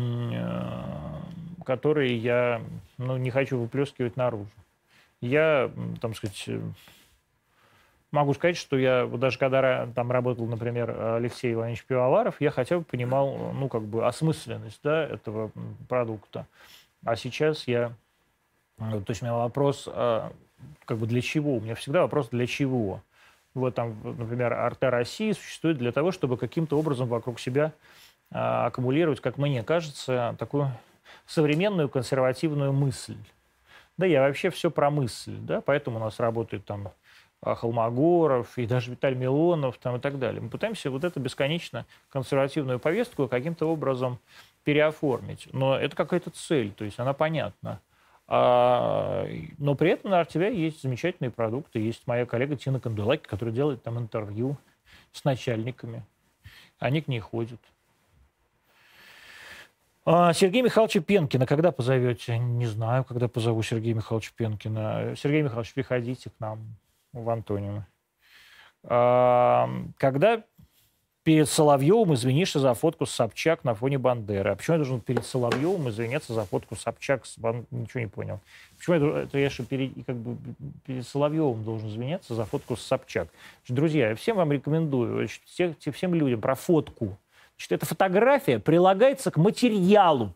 которые я ну, не хочу выплескивать наружу. Я, там сказать, э, могу сказать, что я даже когда там работал, например, Алексей Иванович Пивоваров, я хотя бы понимал, ну, как бы осмысленность, да, этого продукта. А сейчас я, то есть у меня вопрос, а, как бы для чего? У меня всегда вопрос для чего? Вот там, например, Арте России существует для того, чтобы каким-то образом вокруг себя а, аккумулировать, как мне кажется, такую современную консервативную мысль. Да, я вообще все про мысль, да, поэтому у нас работает там а, Холмогоров и даже Виталий Милонов там, и так далее. Мы пытаемся вот эту бесконечно консервативную повестку каким-то образом переоформить. Но это какая-то цель, то есть она понятна. А, но при этом на RTVI есть замечательные продукты. Есть моя коллега Тина Канделаки, которая делает там интервью с начальниками. Они к ней ходят. А, Сергея Михайловича Пенкина когда позовете? Не знаю, когда позову Сергея Михайловича Пенкина. Сергей Михайлович, приходите к нам в Антониево. А, когда перед Соловьевым извинишься за фотку с Собчак на фоне Бандеры. А почему я должен перед Соловьевым извиняться за фотку Собчак? С Бан... Ничего не понял. Почему я, это я что, перед, как бы, перед Соловьевым должен извиняться за фотку с Собчак? Друзья, я всем вам рекомендую, всем, всем людям про фотку – Значит, эта фотография прилагается к материалу,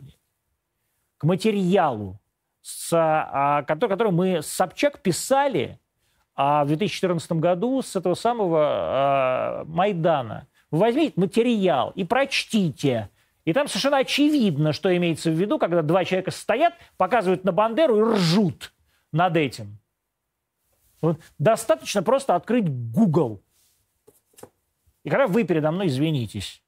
к материалу, с, а, который, который мы с Собчак писали а, в 2014 году с этого самого а, Майдана. Вы возьмите материал и прочтите. И там совершенно очевидно, что имеется в виду, когда два человека стоят, показывают на Бандеру и ржут над этим. Вот достаточно просто открыть Google. И когда вы передо мной извинитесь,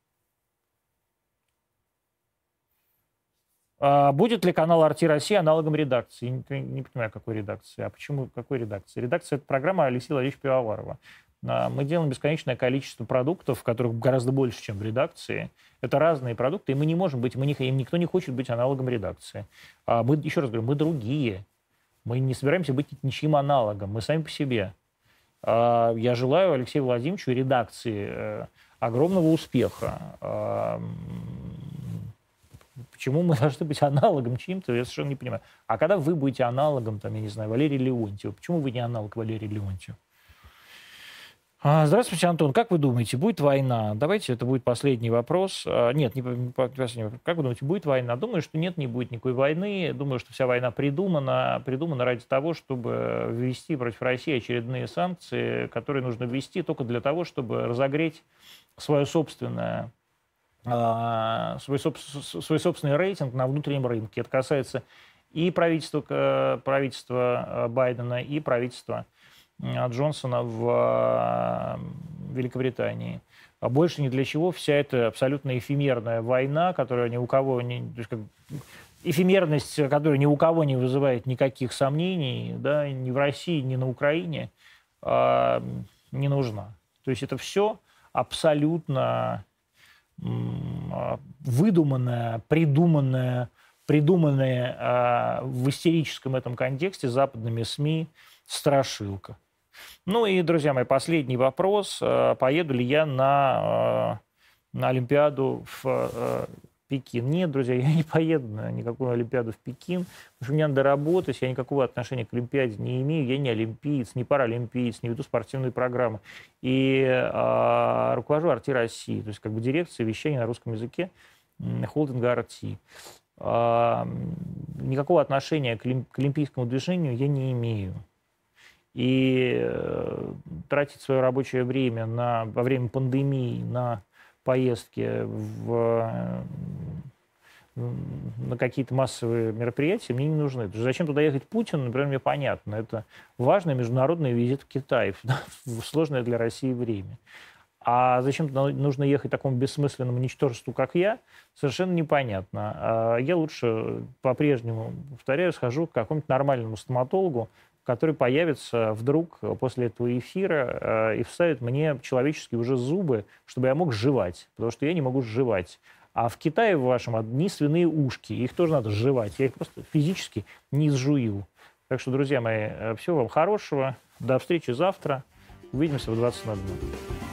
А будет ли канал «Арти Россия» аналогом редакции? Не, не понимаю, какой редакции. А почему какой редакции? Редакция – это программа Алексея Владимировича Пивоварова. А, мы делаем бесконечное количество продуктов, которых гораздо больше, чем в редакции. Это разные продукты, и мы не можем быть, мы не, им никто не хочет быть аналогом редакции. А мы, еще раз говорю, мы другие. Мы не собираемся быть ничьим аналогом, мы сами по себе. А, я желаю Алексею Владимировичу редакции э, огромного успеха. Почему мы (laughs) должны быть аналогом чьим-то, я совершенно не понимаю. А когда вы будете аналогом, там, я не знаю, Валерия Леонтьева, почему вы не аналог Валерия Леонтьева? А, здравствуйте, Антон. Как вы думаете, будет война? Давайте, это будет последний вопрос. А, нет, не последний Как вы думаете, будет война? Думаю, что нет, не будет никакой войны. Думаю, что вся война придумана. Придумана ради того, чтобы ввести против России очередные санкции, которые нужно ввести только для того, чтобы разогреть свое собственное свой, свой собственный рейтинг на внутреннем рынке. Это касается и правительства, правительства Байдена, и правительства Джонсона в Великобритании. А больше ни для чего вся эта абсолютно эфемерная война, которая ни у кого не... Эфемерность, которая ни у кого не вызывает никаких сомнений, да, ни в России, ни на Украине, э, не нужна. То есть это все абсолютно э, выдуманное, придуманное, придуманное э, в истерическом этом контексте западными СМИ страшилка. Ну и, друзья мои, последний вопрос. Э, поеду ли я на, э, на Олимпиаду в Пекин? Нет, друзья, (laughs) я не поеду на никакую Олимпиаду в Пекин, потому что мне надо работать, я никакого отношения к Олимпиаде не имею, я не олимпиец, не паралимпиец, не веду спортивные программы. И э, руковожу Арти России, то есть как бы дирекция вещания на русском языке холдинга Арти. Э, никакого отношения к, к олимпийскому движению я не имею и э, тратить свое рабочее время на, во время пандемии на поездки в, на какие-то массовые мероприятия мне не нужны. Зачем туда ехать Путин, например, мне понятно. Это важный международный визит в Китай (laughs) в сложное для России время. А зачем нужно ехать такому бессмысленному ничтожеству, как я, совершенно непонятно. А я лучше по-прежнему, повторяю, схожу к какому-то нормальному стоматологу, который появится вдруг после этого эфира э, и вставит мне человеческие уже зубы, чтобы я мог жевать, потому что я не могу жевать. А в Китае в вашем одни свиные ушки, их тоже надо жевать. Я их просто физически не изжую. Так что, друзья мои, э, всего вам хорошего. До встречи завтра. Увидимся в 20.00.